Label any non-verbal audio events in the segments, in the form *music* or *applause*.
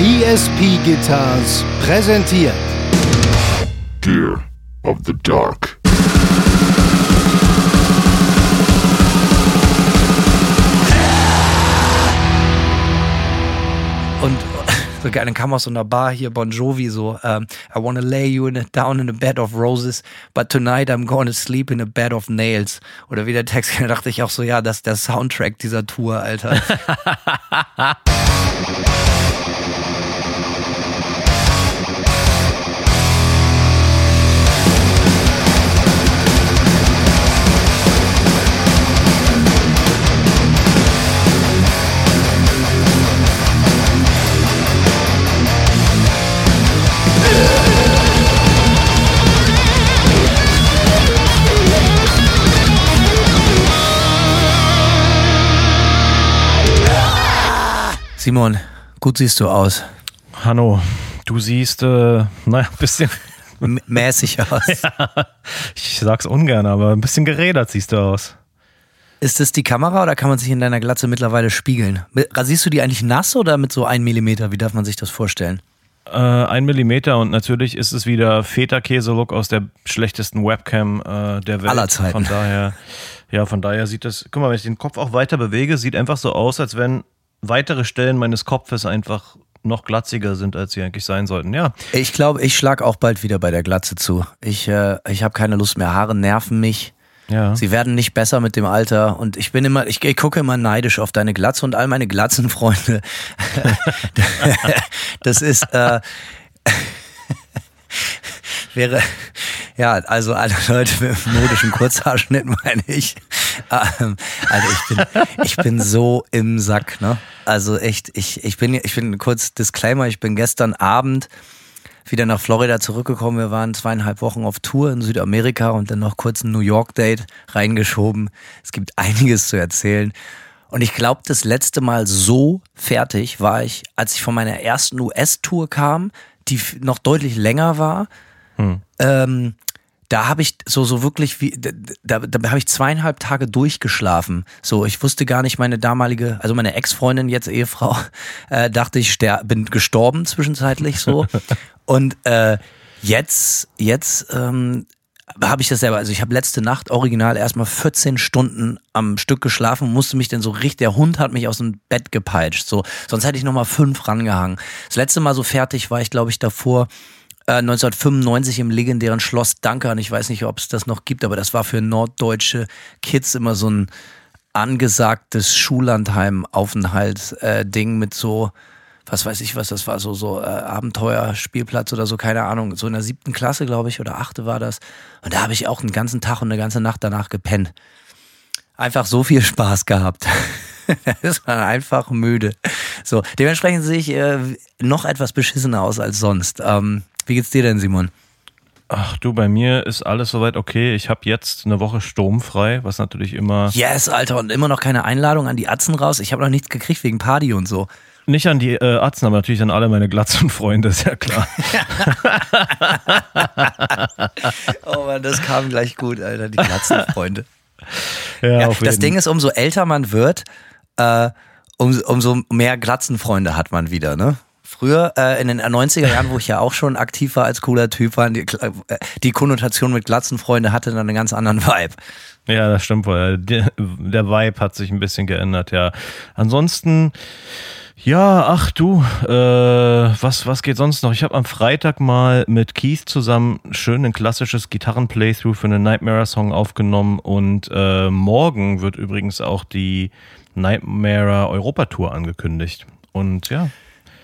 ESP Guitars präsentiert Gear of the Dark. Und *laughs* so geil, dann kam aus so einer Bar hier Bon Jovi so, um, I wanna lay you in a, down in a bed of roses, but tonight I'm gonna sleep in a bed of nails. Oder wie der Text, *laughs* da dachte ich auch so, ja, das ist der Soundtrack dieser Tour, Alter. *laughs* Simon, gut siehst du aus. Hanno, du siehst, äh, naja, ein bisschen. *laughs* M mäßig aus. *laughs* ja, ich sag's ungern, aber ein bisschen gerädert siehst du aus. Ist das die Kamera oder kann man sich in deiner Glatze mittlerweile spiegeln? Rasierst du die eigentlich nass oder mit so einem Millimeter? Wie darf man sich das vorstellen? Äh, ein Millimeter und natürlich ist es wieder Feta-Käse-Look aus der schlechtesten Webcam äh, der Welt. Aller Zeiten. Von daher, ja, von daher sieht das, guck mal, wenn ich den Kopf auch weiter bewege, sieht einfach so aus, als wenn weitere Stellen meines Kopfes einfach noch glatziger sind, als sie eigentlich sein sollten. Ja. Ich glaube, ich schlag auch bald wieder bei der Glatze zu. Ich, äh, ich habe keine Lust mehr. Haare nerven mich. Ja. Sie werden nicht besser mit dem Alter und ich bin immer, ich, ich gucke immer neidisch auf deine Glatze und all meine Glatzenfreunde. *laughs* das ist, äh, *laughs* wäre, ja, also alle Leute mit modischen Kurzhaarschnitt *laughs* meine ich. Ähm, also ich bin, ich bin so im Sack, ne? Also echt, ich, ich bin, ich bin kurz Disclaimer, ich bin gestern Abend wieder nach Florida zurückgekommen. Wir waren zweieinhalb Wochen auf Tour in Südamerika und dann noch kurz ein New York Date reingeschoben. Es gibt einiges zu erzählen. Und ich glaube, das letzte Mal so fertig war ich, als ich von meiner ersten US-Tour kam, die noch deutlich länger war. Hm. Ähm, da habe ich so so wirklich wie da, da habe ich zweieinhalb Tage durchgeschlafen. So, ich wusste gar nicht meine damalige, also meine Ex-Freundin jetzt Ehefrau, *laughs* äh, dachte ich bin gestorben zwischenzeitlich so *laughs* und äh, jetzt jetzt ähm, habe ich das selber. Also ich habe letzte Nacht original erstmal 14 Stunden am Stück geschlafen, musste mich dann so richtig, der Hund hat mich aus dem Bett gepeitscht. So, sonst hätte ich nochmal fünf rangehangen. Das letzte Mal so fertig war ich, glaube ich, davor 1995 äh, im legendären Schloss Dankern. Ich weiß nicht, ob es das noch gibt, aber das war für norddeutsche Kids immer so ein angesagtes Schullandheim-Aufenthalt-Ding mit so, was weiß ich was, das war so, so äh, Abenteuerspielplatz oder so, keine Ahnung. So in der siebten Klasse, glaube ich, oder achte war das. Und da habe ich auch einen ganzen Tag und eine ganze Nacht danach gepennt. Einfach so viel Spaß gehabt. *laughs* ist man einfach müde. So, dementsprechend sehe ich äh, noch etwas beschissener aus als sonst. Ähm, wie geht's dir denn, Simon? Ach du, bei mir ist alles soweit okay. Ich habe jetzt eine Woche sturmfrei, was natürlich immer. Yes, Alter, und immer noch keine Einladung an die Atzen raus. Ich habe noch nichts gekriegt wegen Party und so. Nicht an die äh, Atzen, aber natürlich an alle meine Glatzenfreunde, ist ja klar. *laughs* oh Mann, das kam gleich gut, Alter, die Glatzenfreunde. ja, ja das Ding ist, umso älter man wird, äh, um, umso mehr Glatzenfreunde hat man wieder, ne? Früher, äh, in den 90er Jahren, wo ich ja auch schon aktiv war als cooler Typ, waren die, äh, die Konnotation mit Glatzenfreunde hatte dann einen ganz anderen Vibe. Ja, das stimmt wohl. Der, der Vibe hat sich ein bisschen geändert, ja. Ansonsten, ja, ach du, äh, was, was geht sonst noch? Ich habe am Freitag mal mit Keith zusammen schön ein klassisches Gitarren-Playthrough für einen Nightmare-Song aufgenommen und äh, morgen wird übrigens auch die Nightmare Europa-Tour angekündigt. Und ja,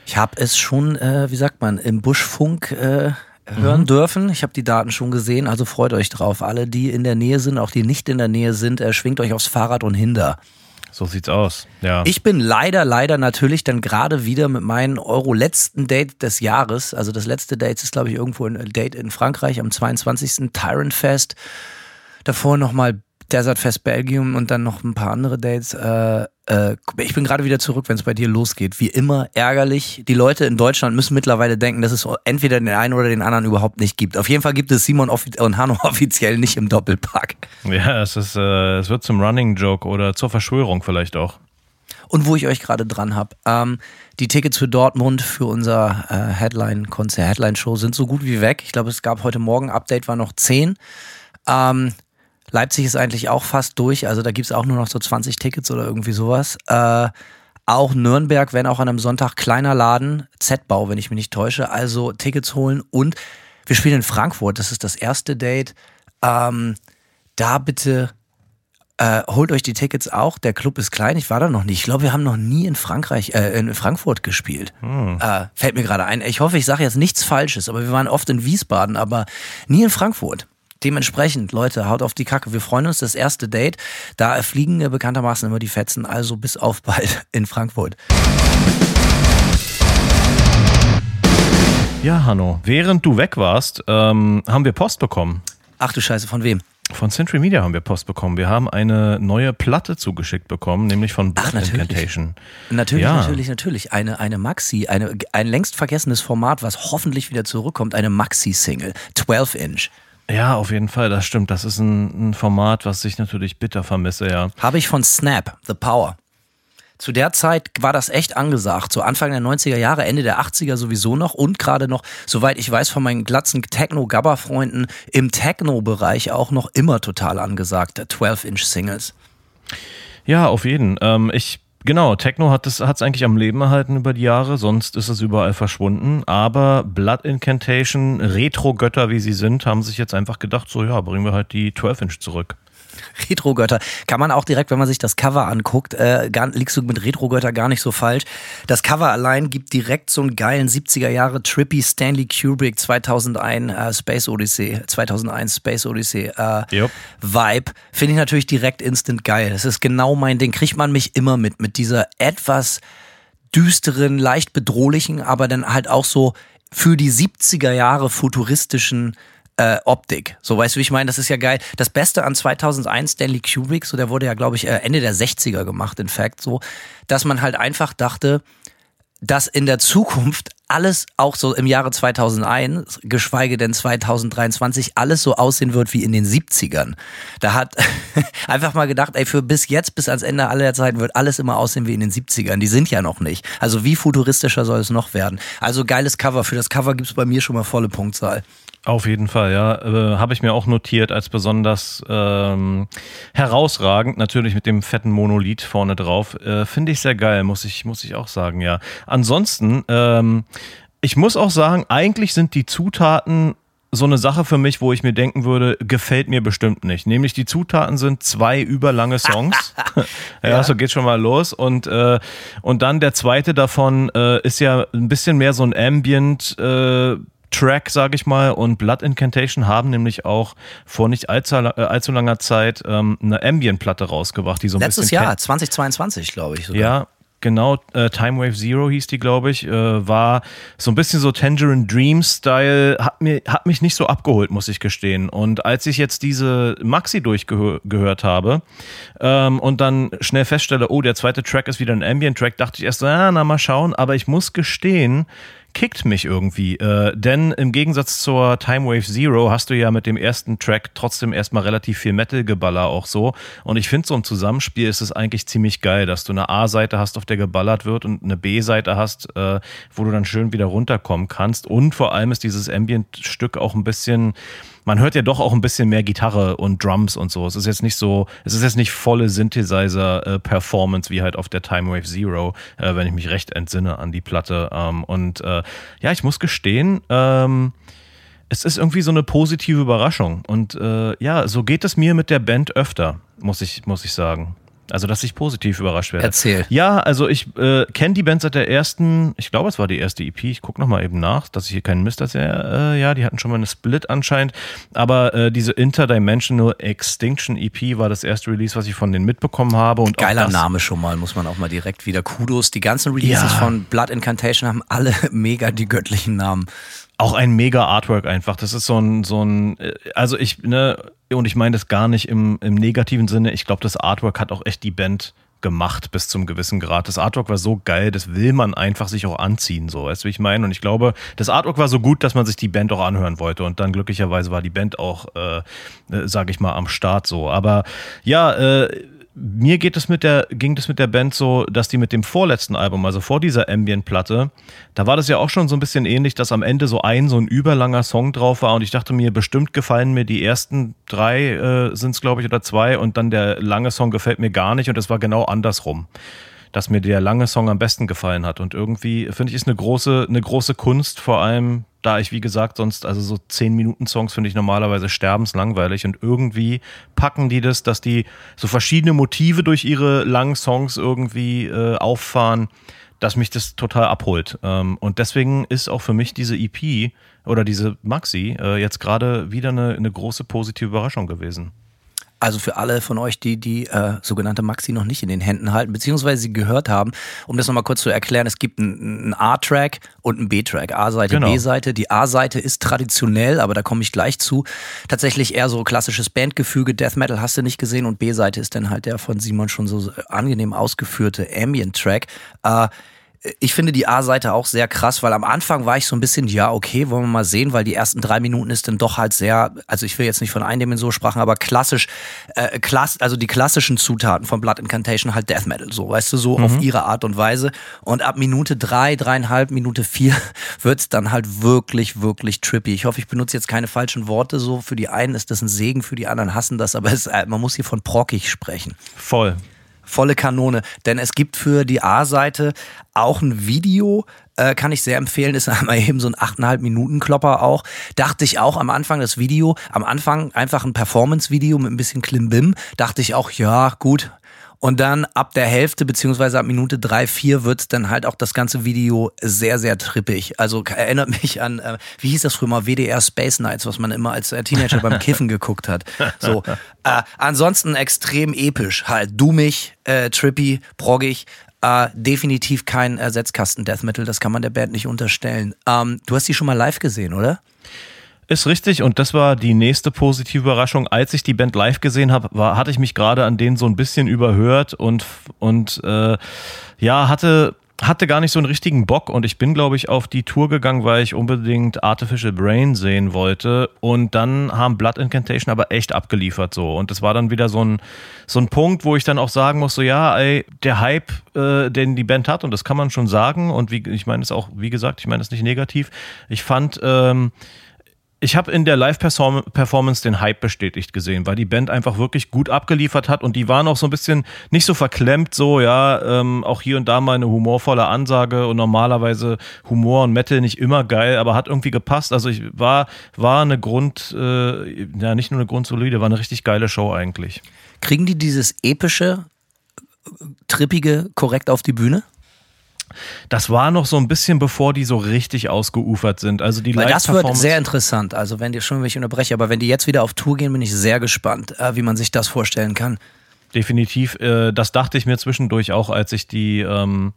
ich habe es schon, äh, wie sagt man, im Buschfunk äh, hören mhm. dürfen. Ich habe die Daten schon gesehen, also freut euch drauf. Alle, die in der Nähe sind, auch die nicht in der Nähe sind, äh, schwingt euch aufs Fahrrad und hinter. So sieht's aus, ja. Ich bin leider, leider natürlich dann gerade wieder mit meinem Euro letzten Date des Jahres. Also das letzte Date ist, glaube ich, irgendwo ein Date in Frankreich am 22. Tyrant Fest. Davor nochmal Desert Fest Belgium und dann noch ein paar andere Dates. Äh, äh, ich bin gerade wieder zurück, wenn es bei dir losgeht. Wie immer ärgerlich. Die Leute in Deutschland müssen mittlerweile denken, dass es entweder den einen oder den anderen überhaupt nicht gibt. Auf jeden Fall gibt es Simon und Hanno *laughs* offiziell nicht im Doppelpack. Ja, es ist, äh, es wird zum Running Joke oder zur Verschwörung vielleicht auch. Und wo ich euch gerade dran habe, ähm, die Tickets für Dortmund für unser äh, Headline-Konzert, Headline-Show sind so gut wie weg. Ich glaube, es gab heute Morgen Update, war noch 10. Ähm, Leipzig ist eigentlich auch fast durch, also da gibt es auch nur noch so 20 Tickets oder irgendwie sowas. Äh, auch Nürnberg, wenn auch an einem Sonntag kleiner Laden, Z-Bau, wenn ich mich nicht täusche, also Tickets holen und wir spielen in Frankfurt, das ist das erste Date. Ähm, da bitte äh, holt euch die Tickets auch. Der Club ist klein. Ich war da noch nicht. Ich glaube, wir haben noch nie in Frankreich, äh, in Frankfurt gespielt. Hm. Äh, fällt mir gerade ein. Ich hoffe, ich sage jetzt nichts Falsches, aber wir waren oft in Wiesbaden, aber nie in Frankfurt. Dementsprechend, Leute, haut auf die Kacke. Wir freuen uns. Das erste Date. Da fliegen bekanntermaßen immer die Fetzen. Also bis auf bald *laughs* in Frankfurt. Ja, Hanno, während du weg warst, ähm, haben wir Post bekommen. Ach du Scheiße, von wem? Von Century Media haben wir Post bekommen. Wir haben eine neue Platte zugeschickt bekommen, nämlich von Blood Ach, natürlich. Incantation. Natürlich, ja. natürlich, natürlich. Eine, eine Maxi, eine, ein längst vergessenes Format, was hoffentlich wieder zurückkommt. Eine Maxi-Single, 12 Inch. Ja, auf jeden Fall, das stimmt. Das ist ein, ein Format, was ich natürlich bitter vermisse, ja. Habe ich von Snap, The Power. Zu der Zeit war das echt angesagt. So Anfang der 90er Jahre, Ende der 80er sowieso noch und gerade noch, soweit ich weiß, von meinen glatzen Techno-Gabber-Freunden im Techno-Bereich auch noch immer total angesagt. 12-Inch-Singles. Ja, auf jeden. Ähm, ich Genau, Techno hat es eigentlich am Leben erhalten über die Jahre, sonst ist es überall verschwunden. Aber Blood Incantation, Retro-Götter wie sie sind, haben sich jetzt einfach gedacht, so ja, bringen wir halt die 12-Inch zurück. *laughs* Retro-Götter. Kann man auch direkt, wenn man sich das Cover anguckt, äh, gar, liegst du mit Retro-Götter gar nicht so falsch. Das Cover allein gibt direkt so einen geilen 70er Jahre Trippy Stanley Kubrick 2001 äh, Space Odyssey, 2001 Space Odyssey äh, yep. Vibe. Finde ich natürlich direkt instant geil. Das ist genau mein Ding. Kriegt man mich immer mit, mit dieser etwas düsteren, leicht bedrohlichen, aber dann halt auch so für die 70er Jahre futuristischen äh, Optik. So, weißt du, wie ich meine? Das ist ja geil. Das Beste an 2001 Stanley Kubrick, so der wurde ja, glaube ich, äh, Ende der 60er gemacht, in fact, so, dass man halt einfach dachte, dass in der Zukunft alles auch so im Jahre 2001, geschweige denn 2023, alles so aussehen wird wie in den 70ern. Da hat *laughs* einfach mal gedacht, ey, für bis jetzt, bis ans Ende aller Zeiten wird alles immer aussehen wie in den 70ern. Die sind ja noch nicht. Also wie futuristischer soll es noch werden? Also geiles Cover. Für das Cover gibt's bei mir schon mal volle Punktzahl. Auf jeden Fall, ja. Äh, Habe ich mir auch notiert als besonders ähm, herausragend, natürlich mit dem fetten Monolith vorne drauf. Äh, Finde ich sehr geil, muss ich, muss ich auch sagen, ja. Ansonsten, ähm, ich muss auch sagen, eigentlich sind die Zutaten so eine Sache für mich, wo ich mir denken würde, gefällt mir bestimmt nicht. Nämlich die Zutaten sind zwei überlange Songs. *laughs* *laughs* ja, ja, so geht schon mal los. Und, äh, und dann der zweite davon äh, ist ja ein bisschen mehr so ein Ambient. Äh, Track, sage ich mal. Und Blood Incantation haben nämlich auch vor nicht allzu, äh, allzu langer Zeit ähm, eine Ambient-Platte rausgebracht, die so ein Letztes bisschen. Jahr, 2022, glaube ich. Sogar. Ja, Genau, äh, Time Wave Zero hieß die, glaube ich, äh, war so ein bisschen so Tangerine Dream Style, hat, hat mich nicht so abgeholt, muss ich gestehen. Und als ich jetzt diese Maxi durchgehört habe ähm, und dann schnell feststelle, oh, der zweite Track ist wieder ein Ambient Track, dachte ich erst, ah, na mal schauen, aber ich muss gestehen, kickt mich irgendwie. Äh, denn im Gegensatz zur Time Wave Zero hast du ja mit dem ersten Track trotzdem erstmal relativ viel Metal-Geballer auch so. Und ich finde, so im Zusammenspiel ist es eigentlich ziemlich geil, dass du eine A-Seite hast, auf der geballert wird und eine B-Seite hast, äh, wo du dann schön wieder runterkommen kannst. Und vor allem ist dieses Ambient-Stück auch ein bisschen man hört ja doch auch ein bisschen mehr Gitarre und Drums und so. Es ist jetzt nicht so, es ist jetzt nicht volle Synthesizer-Performance wie halt auf der Time Wave Zero, äh, wenn ich mich recht entsinne an die Platte. Ähm, und äh, ja, ich muss gestehen, ähm, es ist irgendwie so eine positive Überraschung. Und äh, ja, so geht es mir mit der Band öfter, muss ich, muss ich sagen. Also, dass ich positiv überrascht werde. Erzähl. Ja, also ich äh, kenne die Band seit der ersten, ich glaube, es war die erste EP. Ich gucke nochmal eben nach, dass ich hier keinen Mist erzähle. Äh, ja, die hatten schon mal eine Split anscheinend. Aber äh, diese Interdimensional Extinction EP war das erste Release, was ich von denen mitbekommen habe. Und Geiler Name schon mal, muss man auch mal direkt wieder Kudos. Die ganzen Releases ja. von Blood Incantation haben alle *laughs* mega die göttlichen Namen. Auch ein mega Artwork einfach. Das ist so ein, so ein, äh, also ich, ne, und ich meine das gar nicht im, im negativen Sinne. Ich glaube, das Artwork hat auch echt die Band gemacht bis zum gewissen Grad. Das Artwork war so geil, das will man einfach sich auch anziehen, so, weißt du, wie ich meine? Und ich glaube, das Artwork war so gut, dass man sich die Band auch anhören wollte. Und dann glücklicherweise war die Band auch, äh, äh, sag ich mal, am Start so. Aber ja, äh, mir geht es mit der, ging das mit der Band so, dass die mit dem vorletzten Album, also vor dieser Ambient-Platte, da war das ja auch schon so ein bisschen ähnlich, dass am Ende so ein, so ein überlanger Song drauf war und ich dachte mir, bestimmt gefallen mir die ersten drei, äh, sind es glaube ich, oder zwei und dann der lange Song gefällt mir gar nicht und es war genau andersrum dass mir der lange Song am besten gefallen hat. Und irgendwie finde ich, ist eine große, eine große Kunst, vor allem da ich, wie gesagt, sonst, also so 10 Minuten Songs finde ich normalerweise sterbenslangweilig und irgendwie packen die das, dass die so verschiedene Motive durch ihre langen Songs irgendwie äh, auffahren, dass mich das total abholt. Ähm, und deswegen ist auch für mich diese EP oder diese Maxi äh, jetzt gerade wieder eine, eine große positive Überraschung gewesen. Also für alle von euch, die die äh, sogenannte Maxi noch nicht in den Händen halten, beziehungsweise sie gehört haben, um das nochmal kurz zu erklären, es gibt einen A-Track und einen B-Track. A-Seite, genau. B-Seite. Die A-Seite ist traditionell, aber da komme ich gleich zu, tatsächlich eher so klassisches Bandgefüge, Death Metal hast du nicht gesehen und B-Seite ist dann halt der von Simon schon so angenehm ausgeführte Ambient-Track. Äh, ich finde die A-Seite auch sehr krass, weil am Anfang war ich so ein bisschen, ja, okay, wollen wir mal sehen, weil die ersten drei Minuten ist dann doch halt sehr, also ich will jetzt nicht von Eindimension sprachen, aber klassisch, äh, klass, also die klassischen Zutaten von Blood Incantation halt Death Metal, so, weißt du, so mhm. auf ihre Art und Weise. Und ab Minute drei, dreieinhalb, Minute vier *laughs* wird's dann halt wirklich, wirklich trippy. Ich hoffe, ich benutze jetzt keine falschen Worte, so für die einen ist das ein Segen, für die anderen hassen das, aber es, äh, man muss hier von brockig sprechen. Voll volle Kanone. Denn es gibt für die A-Seite auch ein Video, äh, kann ich sehr empfehlen, ist *laughs* einmal eben so ein 8,5 Minuten Klopper auch. Dachte ich auch am Anfang das Video, am Anfang einfach ein Performance-Video mit ein bisschen Klimbim, dachte ich auch, ja gut, und dann ab der Hälfte beziehungsweise ab Minute drei vier wird dann halt auch das ganze Video sehr, sehr trippig. Also erinnert *laughs* mich an, äh, wie hieß das früher mal, WDR Space Nights, was man immer als äh, Teenager beim Kiffen geguckt hat. So. *laughs* Äh, ansonsten extrem episch, halt dummig, äh, trippy, proggig. Äh, definitiv kein Ersetzkasten-Death Metal, das kann man der Band nicht unterstellen. Ähm, du hast die schon mal live gesehen, oder? Ist richtig. Und das war die nächste positive Überraschung. Als ich die Band live gesehen habe, hatte ich mich gerade an denen so ein bisschen überhört und, und äh, ja, hatte, hatte gar nicht so einen richtigen Bock. Und ich bin, glaube ich, auf die Tour gegangen, weil ich unbedingt Artificial Brain sehen wollte. Und dann haben Blood Incantation aber echt abgeliefert so. Und das war dann wieder so ein, so ein Punkt, wo ich dann auch sagen muss, so ja, ey, der Hype, äh, den die Band hat und das kann man schon sagen. Und wie, ich meine es auch, wie gesagt, ich meine es nicht negativ, ich fand, ähm, ich habe in der Live-Performance den Hype bestätigt gesehen, weil die Band einfach wirklich gut abgeliefert hat und die waren auch so ein bisschen nicht so verklemmt, so, ja, ähm, auch hier und da mal eine humorvolle Ansage und normalerweise Humor und Metal nicht immer geil, aber hat irgendwie gepasst. Also ich war, war eine Grund, äh, ja, nicht nur eine grundsolide, war eine richtig geile Show eigentlich. Kriegen die dieses epische, trippige korrekt auf die Bühne? Das war noch so ein bisschen bevor die so richtig ausgeufert sind. Also die Weil das wird sehr interessant. Also wenn die schon welche unterbreche, aber wenn die jetzt wieder auf Tour gehen, bin ich sehr gespannt, äh, wie man sich das vorstellen kann. Definitiv. Äh, das dachte ich mir zwischendurch auch, als ich die ähm,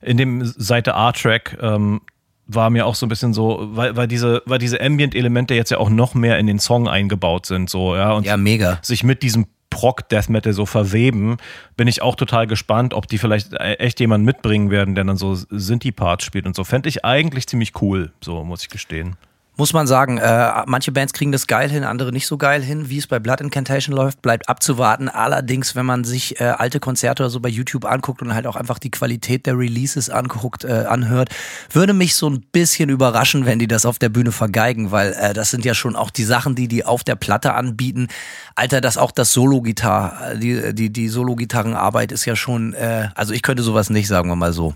in dem Seite A-Track ähm, war mir auch so ein bisschen so, weil, weil diese, weil diese Ambient-Elemente jetzt ja auch noch mehr in den Song eingebaut sind, so, ja. Und ja, mega. Sich mit diesem Prog Death Metal so verweben, bin ich auch total gespannt, ob die vielleicht e-, echt jemanden mitbringen werden, der dann so Sinti-Parts spielt und so. Fände ich eigentlich ziemlich cool, so muss ich gestehen muss man sagen, äh, manche Bands kriegen das geil hin, andere nicht so geil hin. Wie es bei Blood Incantation läuft, bleibt abzuwarten. Allerdings, wenn man sich äh, alte Konzerte oder so bei YouTube anguckt und halt auch einfach die Qualität der Releases anguckt, äh, anhört, würde mich so ein bisschen überraschen, wenn die das auf der Bühne vergeigen, weil äh, das sind ja schon auch die Sachen, die die auf der Platte anbieten. Alter, das auch das Solo-Gitarre, die, die, die Solo-Gitarrenarbeit ist ja schon, äh, also ich könnte sowas nicht, sagen wir mal so.